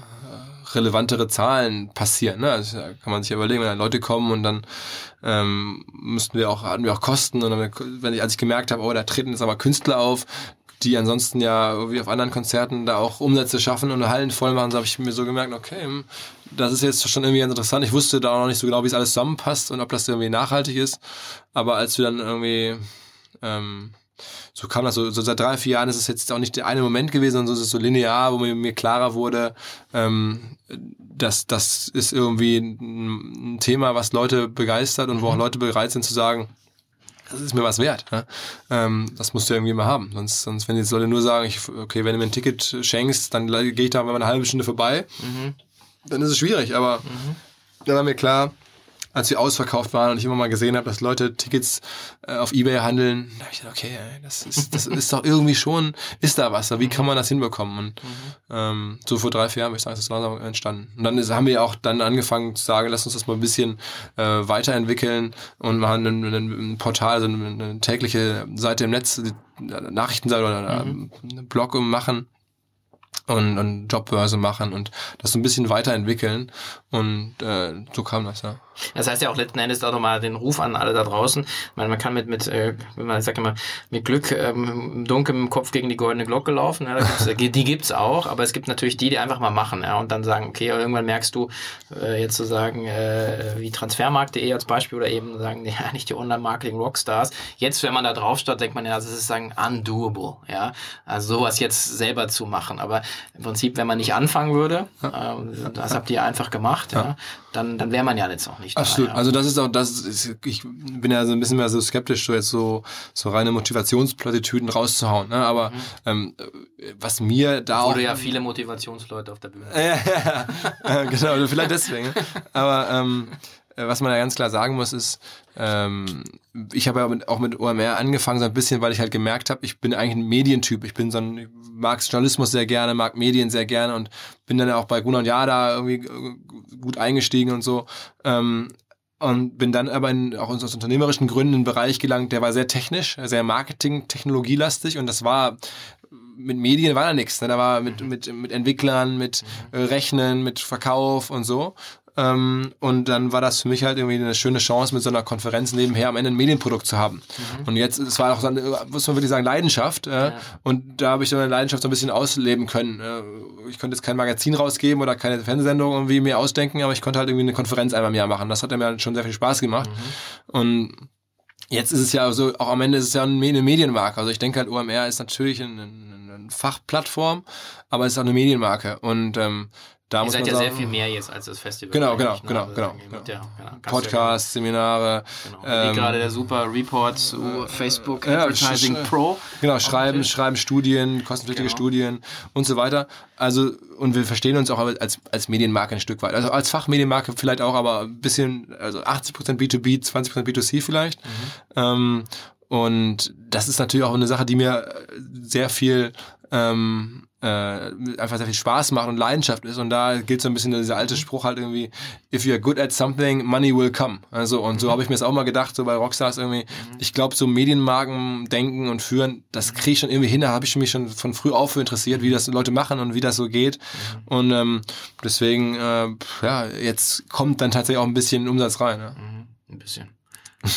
relevantere Zahlen passieren. Ne? Also kann man sich überlegen, wenn dann Leute kommen und dann ähm, müssten wir auch, hatten wir auch Kosten und dann, wenn ich, als ich gemerkt habe, oh, da treten jetzt aber Künstler auf, die ansonsten ja wie auf anderen Konzerten da auch Umsätze schaffen und Hallen voll machen, so habe ich mir so gemerkt, okay, hm, das ist jetzt schon irgendwie ganz interessant. Ich wusste da auch noch nicht so genau, wie es alles zusammenpasst und ob das irgendwie nachhaltig ist. Aber als wir dann irgendwie ähm, so kam das so, so seit drei, vier Jahren ist es jetzt auch nicht der eine Moment gewesen, sondern so ist es so linear, wo mir, mir klarer wurde, ähm, dass das ist irgendwie ein, ein Thema, was Leute begeistert und wo auch Mhm. Leute bereit sind zu sagen, das ist mir was wert. Ne? Ähm, das musst du irgendwie mal haben. Sonst, sonst wenn jetzt Leute nur sagen, ich, okay, wenn du mir ein Ticket schenkst, dann gehe ich da mal eine halbe Stunde vorbei, Mhm. dann ist es schwierig. Aber da war mir klar, als wir ausverkauft waren und ich immer mal gesehen habe, dass Leute Tickets äh, auf Ebay handeln, da habe ich gedacht, okay, ey, das ist, das ist doch irgendwie schon, ist da was, wie kann man das hinbekommen? Und ähm, so vor drei, vier Jahren, würde ich sagen, ist das langsam entstanden. Und dann ist, haben wir auch dann angefangen zu sagen, lass uns das mal ein bisschen äh, weiterentwickeln und machen ein, ein, ein Portal, also eine, eine tägliche Seite im Netz, die Nachrichtenseite oder einen Blog machen und, und Jobbörse machen und das so ein bisschen weiterentwickeln. Und äh, so kam das, ja. Das heißt ja auch letzten Endes auch nochmal den Ruf an alle da draußen. Ich meine, man kann mit, mit äh, wenn man sagt immer, mit Glück ähm, im Dunkeln im Kopf gegen die goldene Glocke laufen. Ja, da gibt's, äh, die gibt's auch, aber es gibt natürlich die, die einfach mal machen ja, und dann sagen, okay, irgendwann merkst du, äh, jetzt zu sagen, äh, wie Transfermarkt.de als Beispiel oder eben sagen, ja, nicht die Online-Marketing-Rockstars. Jetzt, wenn man da drauf steht, denkt man ja, das ist sagen undoable. Ja, also sowas jetzt selber zu machen. Aber im Prinzip, wenn man nicht anfangen würde, äh, das habt ihr einfach gemacht, ja, dann, dann wäre man ja jetzt auch nicht Absolut. da. Ja. Also das ist auch, das ist, ich bin ja so ein bisschen mehr so skeptisch, so jetzt so, so reine Motivationsplattitüden rauszuhauen. Ne? Aber ähm, was mir da auch Wurde ja viele Motivationsleute auf der Bühne. ja, genau, vielleicht deswegen. Aber ähm, äh, was man ja ganz klar sagen muss, ist, ähm, ich habe ja auch mit OMR angefangen, so ein bisschen, weil ich halt gemerkt habe, ich bin eigentlich ein Medientyp. Ich bin so ein, ich mag Journalismus sehr gerne, mag Medien sehr gerne und bin dann ja auch bei Gruner und Jada irgendwie äh, gut eingestiegen und so. Ähm, und bin dann aber in, auch aus unternehmerischen Gründen in einen Bereich gelangt, der war sehr technisch, sehr Marketing, technologielastig und das war mit Medien war da nichts. Ne? Da war mit, mit, mit Entwicklern, mit äh, Rechnen, mit Verkauf und so. Ähm, und dann war das für mich halt irgendwie eine schöne Chance, mit so einer Konferenz nebenher am Ende ein Medienprodukt zu haben. Und jetzt, es war auch so, eine, muss man wirklich sagen, Leidenschaft. Äh, Und da habe ich so eine Leidenschaft so ein bisschen ausleben können. Äh, ich konnte jetzt kein Magazin rausgeben oder keine Fernsehsendung irgendwie mir ausdenken, aber ich konnte halt irgendwie eine Konferenz einmal im Jahr machen. Das hat mir halt schon sehr viel Spaß gemacht. Und Jetzt ist es ja so, auch am Ende ist es ja eine Medienmarke. Also ich denke halt, OMR ist natürlich eine, eine Fachplattform, aber es ist auch eine Medienmarke. Und ähm, da Ihr muss seid man ja sagen, sehr viel mehr jetzt als das Festival. Genau, genau, genau, Also genau, ja, kannst du Podcasts, Seminare, genau. Wie ähm, gerade der super Report zu Facebook ja, Advertising sch- Pro. Genau, schreiben, schreiben Studien, kostenpflichtige Genau. Studien und so weiter. Also, und wir verstehen uns auch als, als Medienmarke ein Stück weit. Also als Fachmedienmarke vielleicht auch, aber ein bisschen, also 80% B2B, 20% B2C vielleicht. Mhm. Ähm, und das ist natürlich auch eine Sache, die mir äh, sehr viel ähm, äh, einfach sehr viel Spaß macht und Leidenschaft ist. Und da gilt so ein bisschen dieser alte Spruch halt irgendwie, if you're good at something, money will come. Also, und so habe ich mir das auch mal gedacht, so bei Rockstars irgendwie. Ich glaube, so Medienmarken denken und führen, das kriege ich schon irgendwie hin. Da habe ich mich schon von früh auf für interessiert, wie das Leute machen und wie das so geht. Und ähm, deswegen, äh, ja, jetzt kommt dann tatsächlich auch ein bisschen Umsatz rein. Ja. Mhm, Ein bisschen.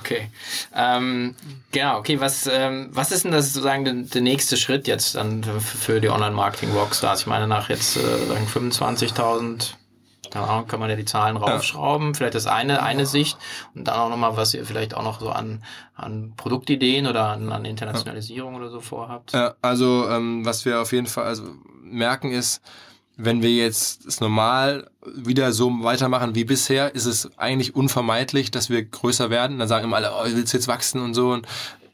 okay. Ähm, genau, okay, was, ähm, was ist denn das sozusagen der, der nächste Schritt jetzt dann für- die Online-Marketing-Rockstars? Ich meine, nach jetzt äh, sagen 25.000, keine Ahnung, kann man ja die Zahlen raufschrauben, vielleicht das eine, eine Sicht und dann auch nochmal, was ihr vielleicht auch noch so an, an Produktideen oder an, an Internationalisierung oder so vorhabt. Ja, also ähm, was wir auf jeden Fall also merken ist, wenn wir jetzt es normal wieder so weitermachen wie bisher, ist es eigentlich unvermeidlich, dass wir größer werden. Dann sagen immer alle, oh, willst du jetzt wachsen und so. Und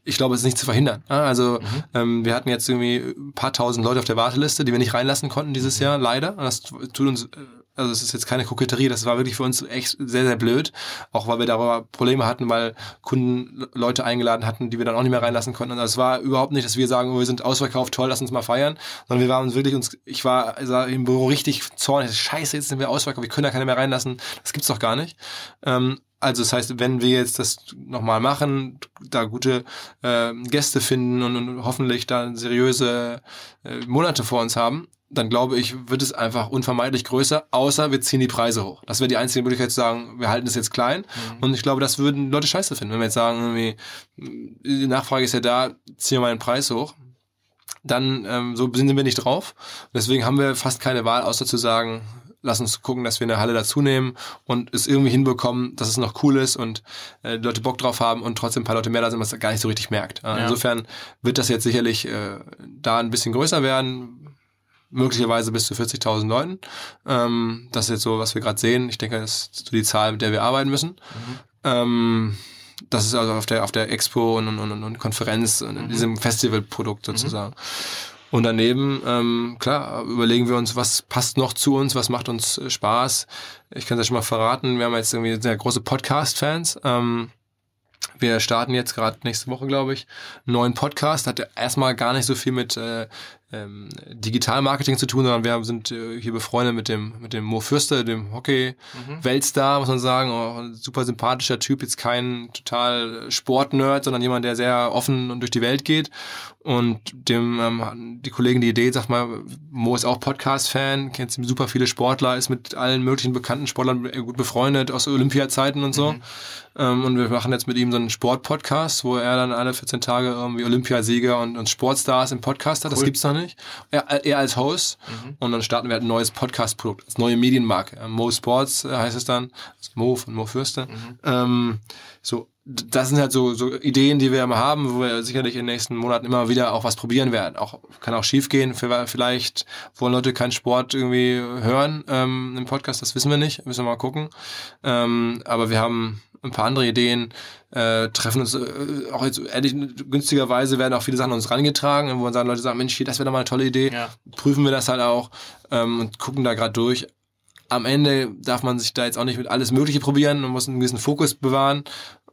ich glaube, es ist nicht zu verhindern. Also ähm, wir hatten jetzt irgendwie ein paar tausend Leute auf der Warteliste, die wir nicht reinlassen konnten dieses Jahr, leider. Und das tut uns, äh, also es ist jetzt keine Koketterie, das war wirklich für uns echt sehr, sehr blöd. Auch weil wir darüber Probleme hatten, weil Kunden Leute eingeladen hatten, die wir dann auch nicht mehr reinlassen konnten. Also es war überhaupt nicht, dass wir sagen, oh, wir sind ausverkauft, toll, lass uns mal feiern. Sondern wir waren uns wirklich uns, ich war also im Büro richtig zornig. Scheiße, jetzt sind wir ausverkauft, wir können da keine mehr reinlassen. Das gibt's doch gar nicht. Ähm, also das heißt, wenn wir jetzt das nochmal machen, da gute äh, Gäste finden und, und hoffentlich da seriöse äh, Monate vor uns haben, dann glaube ich, wird es einfach unvermeidlich größer, außer wir ziehen die Preise hoch. Das wäre die einzige Möglichkeit zu sagen, wir halten es jetzt klein. Und ich glaube, das würden Leute scheiße finden. Wenn wir jetzt sagen, irgendwie, die Nachfrage ist ja da, ziehen wir mal den Preis hoch. Dann ähm, so sind wir nicht drauf. Deswegen haben wir fast keine Wahl, außer zu sagen, lass uns gucken, dass wir eine Halle dazu nehmen und es irgendwie hinbekommen, dass es noch cool ist und äh, Leute Bock drauf haben und trotzdem ein paar Leute mehr da sind, was gar nicht so richtig merkt. Äh, ja. Insofern wird das jetzt sicherlich äh, da ein bisschen größer werden, möglicherweise bis zu 40.000 Leuten. Ähm, das ist jetzt so, was wir gerade sehen. Ich denke, das ist so die Zahl, mit der wir arbeiten müssen. Mhm. Ähm, das ist also auf der, auf der Expo und, und, und, und Konferenz und in mhm. diesem Festivalprodukt sozusagen. Mhm. Und daneben, ähm, klar, überlegen wir uns, was passt noch zu uns, was macht uns äh, Spaß. Ich kann es ja schon mal verraten, wir haben jetzt irgendwie sehr große Podcast-Fans. Ähm, wir starten jetzt gerade nächste Woche, glaube ich, einen neuen Podcast. Hat erstmal gar nicht so viel mit äh, ähm, Digital-Marketing zu tun, sondern wir sind äh, hier befreundet mit dem, mit dem Mo Fürster, dem Hockey-Weltstar, muss man sagen. Auch ein super sympathischer Typ, jetzt kein total Sportnerd, sondern jemand, der sehr offen und durch die Welt geht. Und dem ähm, die Kollegen die Idee, sag mal, Mo ist auch Podcast-Fan, kennt super viele Sportler, ist mit allen möglichen bekannten Sportlern gut befreundet aus Olympiazeiten und so. Mhm. Ähm, und wir machen jetzt mit ihm so einen Sport-Podcast, wo er dann alle 14 Tage irgendwie Olympiasieger und, und Sportstars im Podcast hat. Cool. Das gibt's noch nicht. Er, er als Host. Mhm. Und dann starten wir halt ein neues Podcast-Produkt, als neue Medienmarke. Mo Sports äh, heißt es dann. Das Mo von Mo Fürste. Mhm. Ähm, so das sind halt so, so Ideen, die wir immer haben, wo wir sicherlich in den nächsten Monaten immer wieder auch was probieren werden. Auch kann auch schief gehen. Vielleicht wollen Leute keinen Sport irgendwie hören ähm, im Podcast, das wissen wir nicht. Müssen wir mal gucken. Ähm, aber wir haben ein paar andere Ideen, äh, treffen uns äh, auch jetzt ehrlich günstigerweise werden auch viele Sachen uns rangetragen, wo dann Leute sagen, Mensch, das wäre doch mal eine tolle Idee. Ja. Prüfen wir das halt auch ähm, und gucken da gerade durch am Ende darf man sich da jetzt auch nicht mit alles Mögliche probieren. Man muss einen gewissen Fokus bewahren.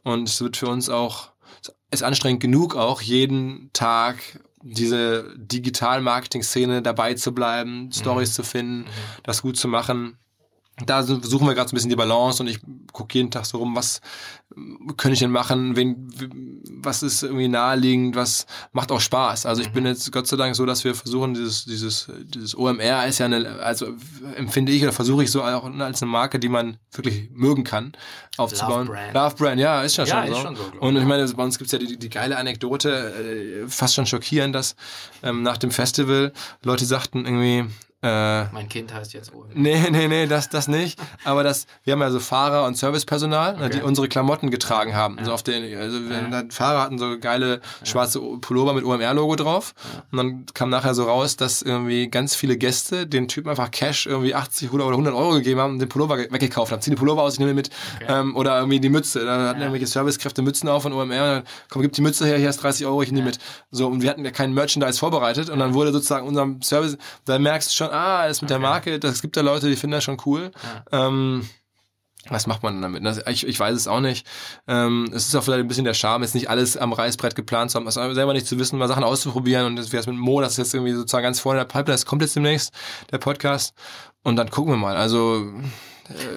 Und es wird für uns auch, ist anstrengend genug auch, jeden Tag diese Digital-Marketing-Szene dabei zu bleiben, mhm. Stories zu finden, mhm. das gut zu machen da suchen wir gerade so ein bisschen die Balance und ich gucke jeden Tag so rum, was könnte ich denn machen, wen, was ist irgendwie naheliegend, was macht auch Spaß. Also ich mhm. bin jetzt Gott sei Dank so, dass wir versuchen, dieses, dieses, dieses OMR ist ja eine, also empfinde ich oder versuche ich so auch als eine Marke, die man wirklich mögen kann, aufzubauen. Love Brand. Love Brand, ja, ist ja, ja schon, ist so. schon so. Und ich meine, bei uns gibt's ja die, die geile Anekdote, äh, fast schon schockierend, dass ähm, nach dem Festival Leute sagten irgendwie, äh, mein Kind heißt jetzt Owen. Nee, nee, nee, das, das nicht. Aber das, wir haben ja so Fahrer und Servicepersonal, ne, okay. die unsere Klamotten getragen haben. Ja. So auf den, also ja. Fahrer hatten so geile schwarze Pullover mit OMR-Logo drauf. Ja. Und dann kam nachher so raus, dass irgendwie ganz viele Gäste den Typen einfach Cash irgendwie 80 oder 100 Euro gegeben haben und den Pullover weggekauft haben. Zieh die Pullover aus, ich nehme mit. Okay. Ähm, oder irgendwie die Mütze. Da hatten irgendwelche Servicekräfte Mützen auf von OMR. Und dann, komm, gib die Mütze her, hier hast 30 Euro, ich nehme mit. So, und wir hatten ja kein Merchandise vorbereitet. Und dann wurde sozusagen unserem Service, da merkst du schon, ah, ist mit okay. der Marke, das gibt ja Leute, die finden das schon cool. Ja. Ähm, was macht man damit? Ich, ich weiß es auch nicht. Ähm, es ist auch vielleicht ein bisschen der Charme, jetzt nicht alles am Reißbrett geplant zu haben, also selber nicht zu wissen, mal Sachen auszuprobieren und das wäre mit Mo, das ist jetzt irgendwie sozusagen ganz vorne in der Pipeline, das kommt jetzt demnächst, der Podcast. Und dann gucken wir mal. Also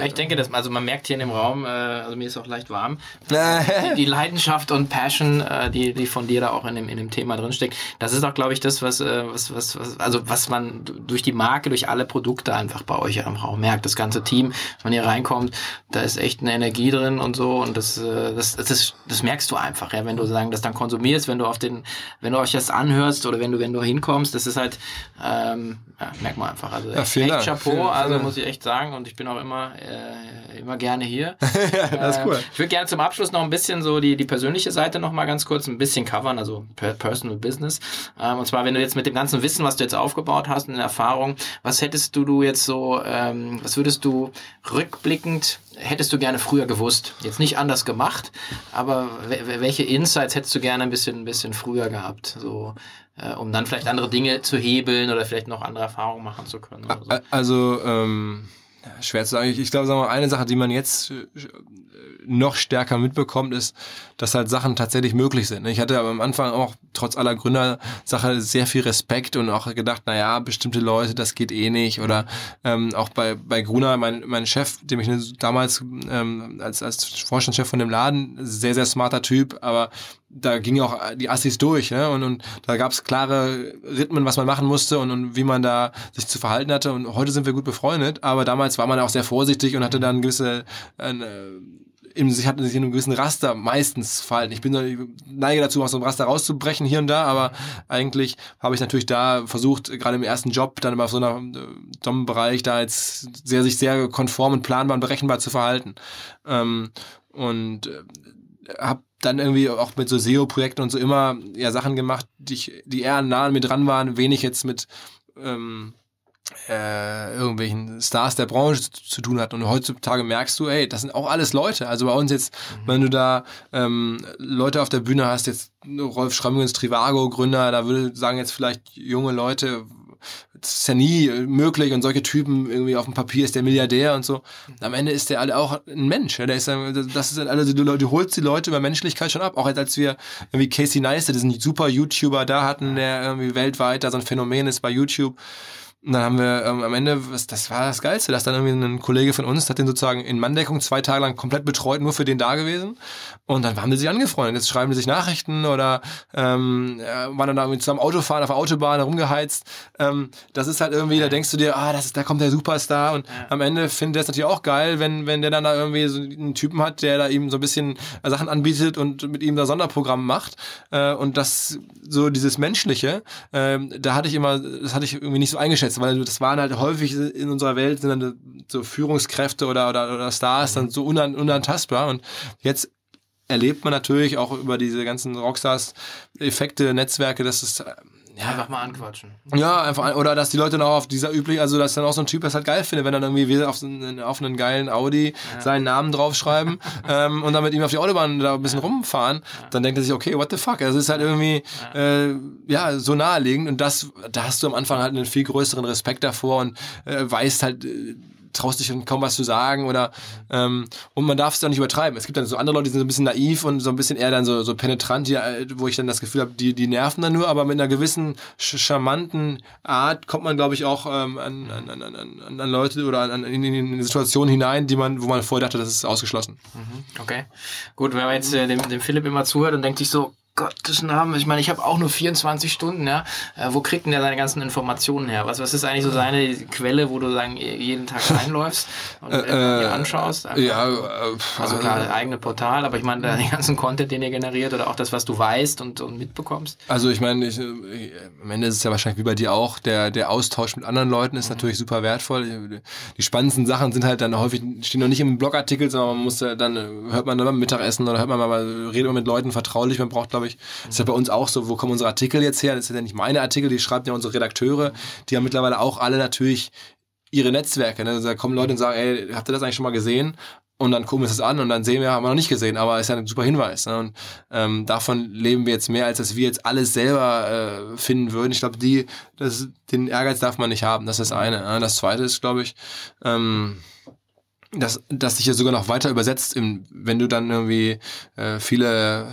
ich denke, dass, also man merkt hier in dem Raum, äh, also mir ist auch leicht warm, die, die, Leidenschaft und Passion, äh, die, die von dir da auch in dem, in dem Thema drinsteckt, das ist auch, glaube ich, das, was, äh, was, was, was, also was man durch die Marke, durch alle Produkte einfach bei euch am Raum merkt. Das ganze Team, wenn man hier reinkommt, da ist echt eine Energie drin und so und das, äh, das, das, das, das merkst du einfach, ja, wenn du sagen, das dann konsumierst, wenn du auf den, wenn du euch das anhörst oder wenn du, wenn du hinkommst, das ist halt, ähm, ja, merkt man einfach. Also ja, echt Dank. Chapeau, vielen, also muss ich echt sagen und ich bin auch immer äh, immer gerne hier. ja, das ist cool. Äh, ich würde gerne zum Abschluss noch ein bisschen so die, die persönliche Seite noch mal ganz kurz ein bisschen covern, also Personal Business. Ähm, und zwar, wenn du jetzt mit dem ganzen Wissen, was du jetzt aufgebaut hast und Erfahrung, was hättest du, du jetzt so, ähm, was würdest du rückblickend hättest du gerne früher gewusst? Jetzt nicht anders gemacht, aber welche Insights hättest du gerne ein bisschen, ein bisschen früher gehabt? So, äh, um dann vielleicht andere Dinge zu hebeln oder vielleicht noch andere Erfahrungen machen zu können? So. Also, ähm, schwer zu sagen. Ich, ich glaube, sagen wir mal, eine Sache, die man jetzt äh, noch stärker mitbekommt, ist, dass halt Sachen tatsächlich möglich sind. Ich hatte aber am Anfang auch trotz aller Gründersache sehr viel Respekt und auch gedacht, na ja, bestimmte Leute, das geht eh nicht. Oder ähm, auch bei, bei Gruner, mein, mein Chef, dem ich damals ähm, als, als Vorstandschef von dem Laden, sehr, sehr smarter Typ, aber da ging auch die Assis durch, ne? Und, und da gab es klare Rhythmen, was man machen musste und, und wie man da sich zu verhalten hatte. Und heute sind wir gut befreundet, aber damals war man auch sehr vorsichtig und hatte dann gewisse äh, in sich hat sich in einem gewissen Raster meistens verhalten. Ich bin ich neige dazu, aus so einem Raster rauszubrechen hier und da, aber eigentlich habe ich natürlich da versucht, gerade im ersten Job, dann immer auf so äh, einem Bereich da jetzt sehr sich sehr konform und planbar und berechenbar zu verhalten. Ähm, und äh, habe dann irgendwie auch mit so SEO-Projekten und so immer ja Sachen gemacht, die, ich, die eher nah an mir dran waren, wenig jetzt mit ähm, äh, irgendwelchen Stars der Branche zu, zu, tun hat. Und heutzutage merkst du, ey, das sind auch alles Leute. Also bei uns jetzt, mhm. wenn du da ähm, Leute auf der Bühne hast, jetzt Rolf Schrömgens Trivago Gründer, da würde sagen jetzt vielleicht junge Leute, das ist ja nie möglich und solche Typen irgendwie auf dem Papier ist der Milliardär und so. Am Ende ist der alle auch ein Mensch. Ja? Der ist, das ist also du, du holst die Leute über Menschlichkeit schon ab. Auch als wir irgendwie Casey Neistat, diesen super YouTuber da hatten, der irgendwie weltweit da so ein Phänomen ist bei YouTube und dann haben wir ähm, am Ende, was, das war das Geilste, dass dann irgendwie ein Kollege von uns hat den sozusagen in Manndeckung zwei Tage lang komplett betreut, nur für den da gewesen. Und dann haben wir sich angefreundet. Jetzt schreiben die sich Nachrichten oder ähm, waren dann da irgendwie zusammen Autofahren auf der Autobahn herumgeheizt. Ähm, das ist halt irgendwie, da denkst du dir, ah, das ist, da kommt der Superstar. Und ja. am Ende findet er es natürlich auch geil, wenn, wenn der dann da irgendwie so einen Typen hat, der da ihm so ein bisschen Sachen anbietet und mit ihm da Sonderprogramm macht. Äh, und das, so dieses Menschliche, äh, da hatte ich immer, das hatte ich irgendwie nicht so eingeschätzt jetzt, weil das waren halt häufig in unserer Welt sind dann so Führungskräfte oder, oder, oder Stars dann so unan, unantastbar. Und jetzt erlebt man natürlich auch über diese ganzen Rockstars Effekte, Netzwerke, dass es ja, einfach mal anquatschen. Ja, einfach, oder dass die Leute dann auch auf dieser üblich, also dass dann auch so ein Typ das halt geil findet, wenn dann irgendwie auf, auf einen geilen Audi ja. seinen Namen draufschreiben ähm, und dann mit ihm auf die Autobahn da ein bisschen ja. rumfahren, dann denkt er sich, okay, what the fuck? Also es ist halt irgendwie äh, ja so naheliegend und das, da hast du am Anfang halt einen viel größeren Respekt davor und äh, weißt halt, äh, traust dich dann kaum was zu sagen oder ähm, und man darf es dann nicht übertreiben. Es gibt dann so andere Leute, die sind so ein bisschen naiv und so ein bisschen eher dann so, so penetrant, die, äh, wo ich dann das Gefühl habe, die, die nerven dann nur, aber mit einer gewissen charmanten Art kommt man, glaube ich, auch ähm, an, an, an, an, an Leute oder an, in, in, in Situationen hinein, die man, wo man vorher dachte, das ist ausgeschlossen. Mhm. Okay. Gut, wenn man jetzt äh, dem, dem Philipp immer zuhört und denkt sich so, Gottes Namen, ich meine, ich habe auch nur 24 Stunden, ja. Äh, wo kriegt denn der seine ganzen Informationen her? Was, was ist eigentlich so seine Quelle, wo du sagen, jeden Tag reinläufst und äh, dir äh, anschaust? Einfach, ja, äh, also klar, das eigene Portal, aber ich meine, den ganzen Content, den ihr generiert oder auch das, was du weißt und, und mitbekommst. Also ich meine, ich, ich, am Ende ist es ja wahrscheinlich wie bei dir auch, der, der Austausch mit anderen Leuten ist mhm. natürlich super wertvoll. Die spannendsten Sachen sind halt dann häufig, stehen noch nicht im Blogartikel, sondern man muss ja dann, hört man dann beim Mittagessen oder hört man mal, redet man mit Leuten vertraulich, man braucht, glaube ich, das ist ja bei uns auch so, wo kommen unsere Artikel jetzt her? Das sind ja nicht meine Artikel, die schreiben ja unsere Redakteure. Die haben mittlerweile auch alle natürlich ihre Netzwerke. Ne? Also da kommen Leute und sagen, ey, habt ihr das eigentlich schon mal gesehen? Und dann gucken wir uns das an und dann sehen wir, haben wir noch nicht gesehen, aber ist ja ein super Hinweis. Ne? Und ähm, davon leben wir jetzt mehr, als dass wir jetzt alles selber äh, finden würden. Ich glaube, die, das, den Ehrgeiz darf man nicht haben. Das ist das eine. Ne? Das zweite ist, glaube ich, ähm, dass, dass sich ja sogar noch weiter übersetzt, im, wenn du dann irgendwie äh, viele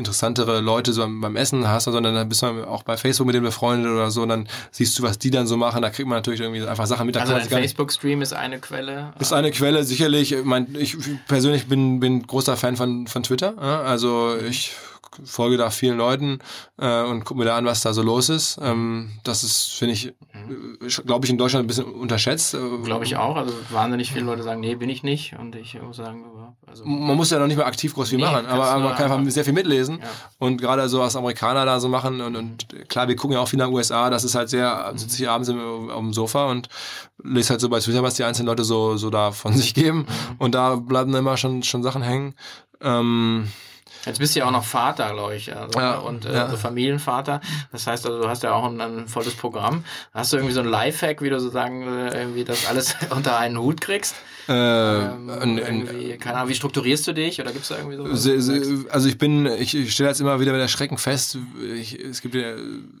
interessantere Leute so beim Essen hast, sondern dann bist du auch bei Facebook mit denen befreundet oder so, und dann siehst du, was die dann so machen, da kriegt man natürlich irgendwie einfach Sachen mit. Also ein Facebook-Stream ist eine Quelle? Ist eine Quelle, sicherlich. Ich, mein, ich persönlich bin, bin großer Fan von, von Twitter, also ich folge da vielen Leuten äh, und gucke mir da an, was da so los ist. Ähm, das ist, finde ich, mhm. äh, glaube ich, in Deutschland ein bisschen unterschätzt. Äh, glaube ich auch. Also wahnsinnig viele Leute sagen, nee, bin ich nicht. Und ich muss sagen, also man muss ja noch nicht mal aktiv groß viel nee, machen, aber, man kann einfach sehr viel mitlesen. Ja. Und gerade so, was Amerikaner da so machen. Und, und klar, wir gucken ja auch viel nach USA. Das ist halt sehr, mhm. sitze ich abends auf dem Sofa und lese halt so bei Twitter, was die einzelnen Leute so, so da von sich geben. Mhm. Und da bleiben immer schon, schon Sachen hängen. Ähm, Jetzt bist du ja auch noch Vater, glaube ich, also, ja, und äh, ja. also Familienvater. Das heißt, also du hast ja auch ein, ein, volles Programm. Hast du irgendwie so ein Lifehack, wie du sozusagen äh, irgendwie das alles unter einen Hut kriegst? Äh, ähm, keine Ahnung, wie strukturierst du dich oder gibt's da irgendwie so? Se, se, also ich bin, ich, ich stelle jetzt immer wieder mit der Schrecken fest, ich, es gibt ja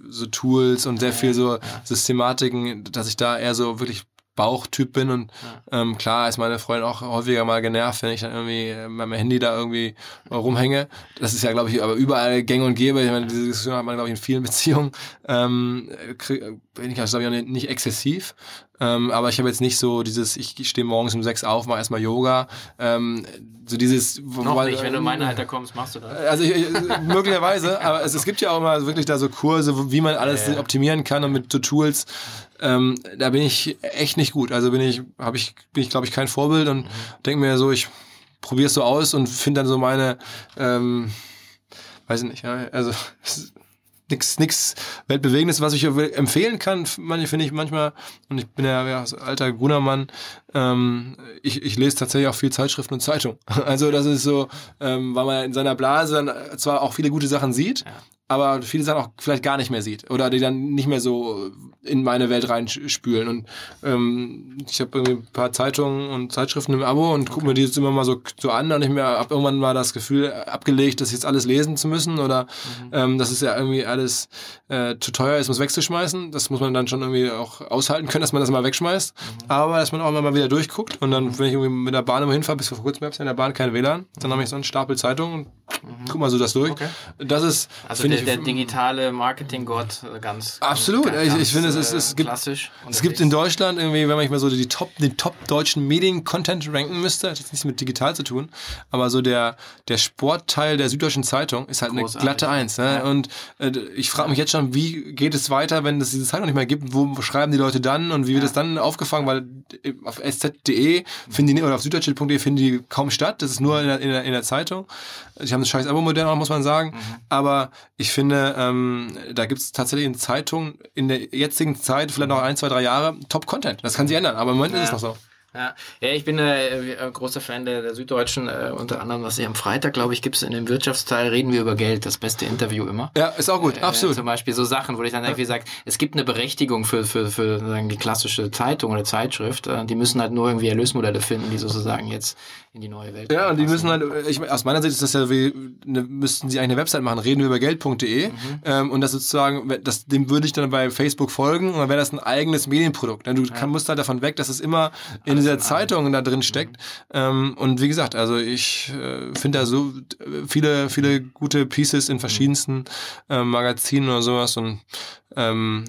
so Tools und sehr viel so Systematiken, dass ich da eher so wirklich Bauchtyp bin und ja. ähm, klar ist meine Freundin auch häufiger mal genervt, wenn ich dann irgendwie mit meinem Handy da irgendwie rumhänge. Das ist ja, glaube ich, aber überall gang und gäbe. Ich meine, diese Diskussion hat man, glaube ich, in vielen Beziehungen. Ähm, bin ich, glaube ich, auch nicht exzessiv. Ähm, aber ich habe jetzt nicht so dieses, ich stehe morgens um sechs auf, mache erstmal Yoga. Ähm, so dieses. Noch weil, nicht, wenn du in mein Alter kommst, machst du das. Also ich, möglicherweise, aber es, es gibt ja auch mal wirklich da so Kurse, wie man alles ja, ja. optimieren kann und mit so Tools. Ähm, da bin ich echt nicht gut. Also bin ich, habe ich, bin ich, glaube ich, kein Vorbild und mhm. denke mir so, ich probiere es so aus und finde dann so meine, ähm, weiß ich nicht, ja, also nichts nix Weltbewegendes, was ich empfehlen kann, finde ich manchmal, und ich bin ja, ja alter Grunermann, ähm, ich, ich lese tatsächlich auch viel Zeitschriften und Zeitung. Also das ist so, ähm, weil man in seiner Blase dann zwar auch viele gute Sachen sieht, ja aber viele Sachen auch vielleicht gar nicht mehr sieht oder die dann nicht mehr so in meine Welt reinspülen. Und ähm, ich habe irgendwie ein paar Zeitungen und Zeitschriften im Abo und gucke mir die jetzt immer mal so, so an und ich mir habe irgendwann mal das Gefühl abgelegt, das jetzt alles lesen zu müssen oder mhm. ähm, dass es ja irgendwie alles äh, zu teuer ist, muss wegzuschmeißen. Das muss man dann schon irgendwie auch aushalten können, dass man das mal wegschmeißt. Mhm. Aber dass man auch mal wieder durchguckt und dann, wenn ich irgendwie mit der Bahn immer hinfahre, bis vor kurzem habe ich in der Bahn kein WLAN, dann habe ich so einen Stapel Zeitungen und mhm. guck mal so das durch. Okay. Das ist, also der, der digitale Marketinggott äh, ganz. Absolut. Ganz, ich, ich finde, es, es, es, gibt, es gibt in Deutschland irgendwie, wenn man mal so die Top, den Top deutschen Medien-Content ranken müsste, hat jetzt nichts mit digital zu tun, aber so der, der Sportteil der Süddeutschen Zeitung ist halt Großartig. eine glatte Eins. Ne? Ja. Und äh, ich frage mich jetzt schon, wie geht es weiter, wenn es diese Zeitung nicht mehr gibt? Wo schreiben die Leute dann und wie wird ja. das dann aufgefangen? Weil äh, auf sz.de finden die oder auf süddeutsche.de finden die kaum statt. Das ist nur in der, in der, in der Zeitung. Sie haben ein scheiß Abo-Modell, muss man sagen. Mhm. Aber ich finde, ähm, da gibt es tatsächlich in Zeitungen in der jetzigen Zeit, vielleicht noch ein, zwei, drei Jahre, Top-Content. Das kann sich ändern, aber im Moment ja. ist es noch so. Ja, ja ich bin äh, äh, großer Fan der, der Süddeutschen, äh, unter anderem, was ich am Freitag, glaube ich, gibt es in dem Wirtschaftsteil, reden wir über Geld, das beste Interview immer. Ja, ist auch gut, äh, absolut. Zum Beispiel so Sachen, wo ich dann irgendwie sage, es gibt eine Berechtigung für, für, für sagen, die klassische Zeitung oder Zeitschrift, äh, die müssen halt nur irgendwie Erlösmodelle finden, die sozusagen jetzt in die neue Welt Ja, und die müssen halt, ich, aus meiner Sicht ist das ja wie, ne, müssten sie eigentlich eine Website machen, reden wir über Geld.de mhm. ähm, und das sozusagen, das, dem würde ich dann bei Facebook folgen und dann wäre das ein eigenes Medienprodukt. Du ja. kann, musst halt davon weg, dass es immer in dieser Zeitung da drin steckt. Mhm. Und wie gesagt, also ich äh, finde da so viele, viele gute Pieces in verschiedensten äh, Magazinen oder sowas und ähm,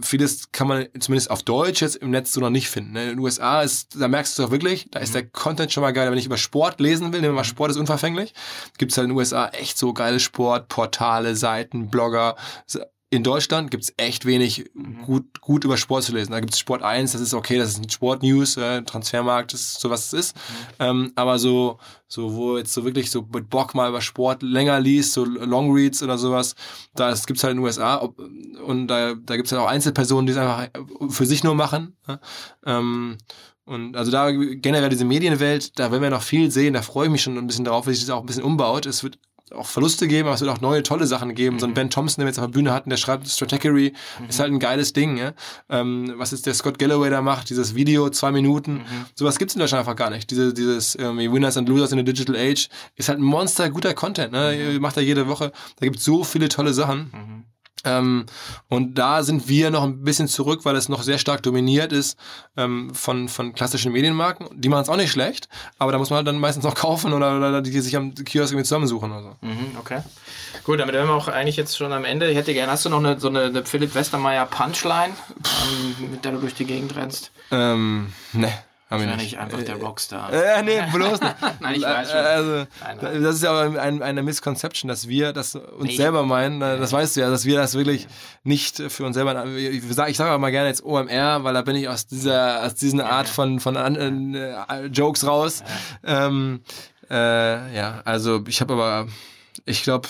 vieles kann man zumindest auf Deutsch jetzt im Netz so noch nicht finden. Ne? In den USA ist, da merkst du es auch wirklich, da ist mhm. der Content schon mal geil. Wenn ich über Sport lesen will, nehmen wir mal Sport ist unverfänglich, gibt es halt in den USA echt so geile Sportportale, Seiten, Blogger, in Deutschland gibt es echt wenig mhm. gut, gut über Sport zu lesen. Da gibt es Sport 1, das ist okay, das ist Sportnews, äh, Transfermarkt, das ist so was es ist. Mhm. Ähm, aber so, so, wo jetzt so wirklich so mit Bock mal über Sport länger liest, so Longreads oder sowas, da gibt es halt in den USA ob, und da, da gibt es halt auch Einzelpersonen, die es einfach für sich nur machen. Ne? Ähm, und also da generell diese Medienwelt, da werden wir noch viel sehen, da freue ich mich schon ein bisschen drauf, wie sich das auch ein bisschen umbaut. Es wird auch Verluste geben, aber es wird auch neue tolle Sachen geben. Mhm. So ein mhm. Ben Thompson, den wir jetzt auf der Bühne hatten, der schreibt Strategery, mhm. ist halt ein geiles Ding. Ja? Ähm, was jetzt der Scott Galloway da macht, dieses Video, zwei Minuten, mhm. sowas gibt's in Deutschland einfach gar nicht. Diese, dieses irgendwie Winners and Losers in the Digital Age ist halt ein Monster guter Content. Ne? Mhm. Macht er jede Woche. Da gibt's so viele tolle Sachen. Ähm, und da sind wir noch ein bisschen zurück, weil es noch sehr stark dominiert ist ähm, von, von klassischen Medienmarken. Die machen es auch nicht schlecht, aber da muss man halt dann meistens noch kaufen oder, oder die sich am Kiosk irgendwie zusammensuchen oder so. Mhm, okay. Gut, damit wären wir auch eigentlich jetzt schon am Ende. Ich hätte gerne, hast du noch eine, so eine, eine Philipp Westermeier Punchline, ähm, mit der du durch die Gegend rennst? Ähm, ne. Wahrscheinlich einfach der Rockstar. Äh, nee, bloß nicht. Nein, ich weiß schon. Also, nein. Das ist ja ein, eine Misconception, dass wir das uns nee. selber meinen. Das weißt du ja, dass wir das wirklich nicht für uns selber. Ich sage ich sag aber mal gerne jetzt OMR, weil da bin ich aus dieser, aus diesen Art von, von äh, Jokes raus. Ja, ähm, äh, ja also ich habe aber, ich glaube,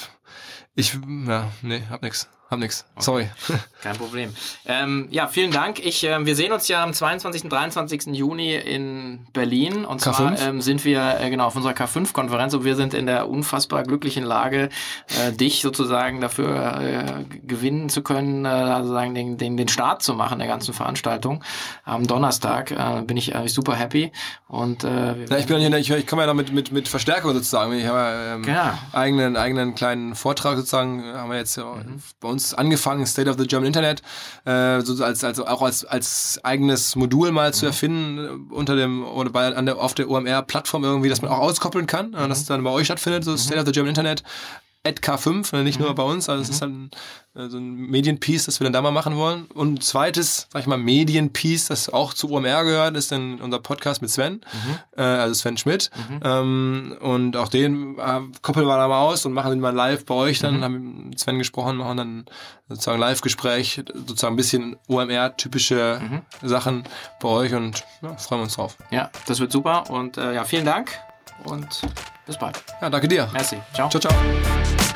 ich, ja, nee, hab nix. Hab nix. Okay. Sorry. Kein Problem. Ähm, ja, vielen Dank. Ich, äh, wir sehen uns ja am 22. und 23. Juni in Berlin. Und K5? zwar ähm, sind wir äh, genau auf unserer K5-Konferenz und wir sind in der unfassbar glücklichen Lage, äh, dich sozusagen dafür äh, gewinnen zu können, äh, sozusagen den, den, den Start zu machen der ganzen Veranstaltung. Am Donnerstag äh, bin ich super happy. Und, ja, ich bin hier, ich, ich komme ja noch mit, mit, mit Verstärkung sozusagen. Ich habe ähm, genau. eigenen, eigenen kleinen Vortrag sozusagen, haben wir jetzt mhm. bei uns uns angefangen, State of the German Internet, äh, so als, also auch als, als eigenes Modul mal mhm. zu erfinden äh, unter dem oder bei, an der, auf der OMR-Plattform irgendwie, dass man auch auskoppeln kann, mhm. dass es dann bei euch stattfindet, so mhm. State of the German Internet. K5, ne, nicht mhm. nur bei uns, also es ist halt ein, äh, so ein Medienpiece, das wir dann da mal machen wollen. Und ein zweites, sag ich mal, Medienpiece, das auch zu OMR gehört, ist dann unser Podcast mit Sven, mhm. äh, also Sven Schmidt. Mhm. Ähm, und auch den äh, koppeln wir da mal aus und machen den mal live bei euch dann, mhm. haben mit Sven gesprochen, machen dann sozusagen Live-Gespräch, sozusagen ein bisschen OMR-typische mhm. Sachen bei euch und ja, freuen wir uns drauf. Ja, das wird super und äh, ja, vielen Dank und bis bald. Ja, danke dir. Merci. Ciao. Ciao, ciao.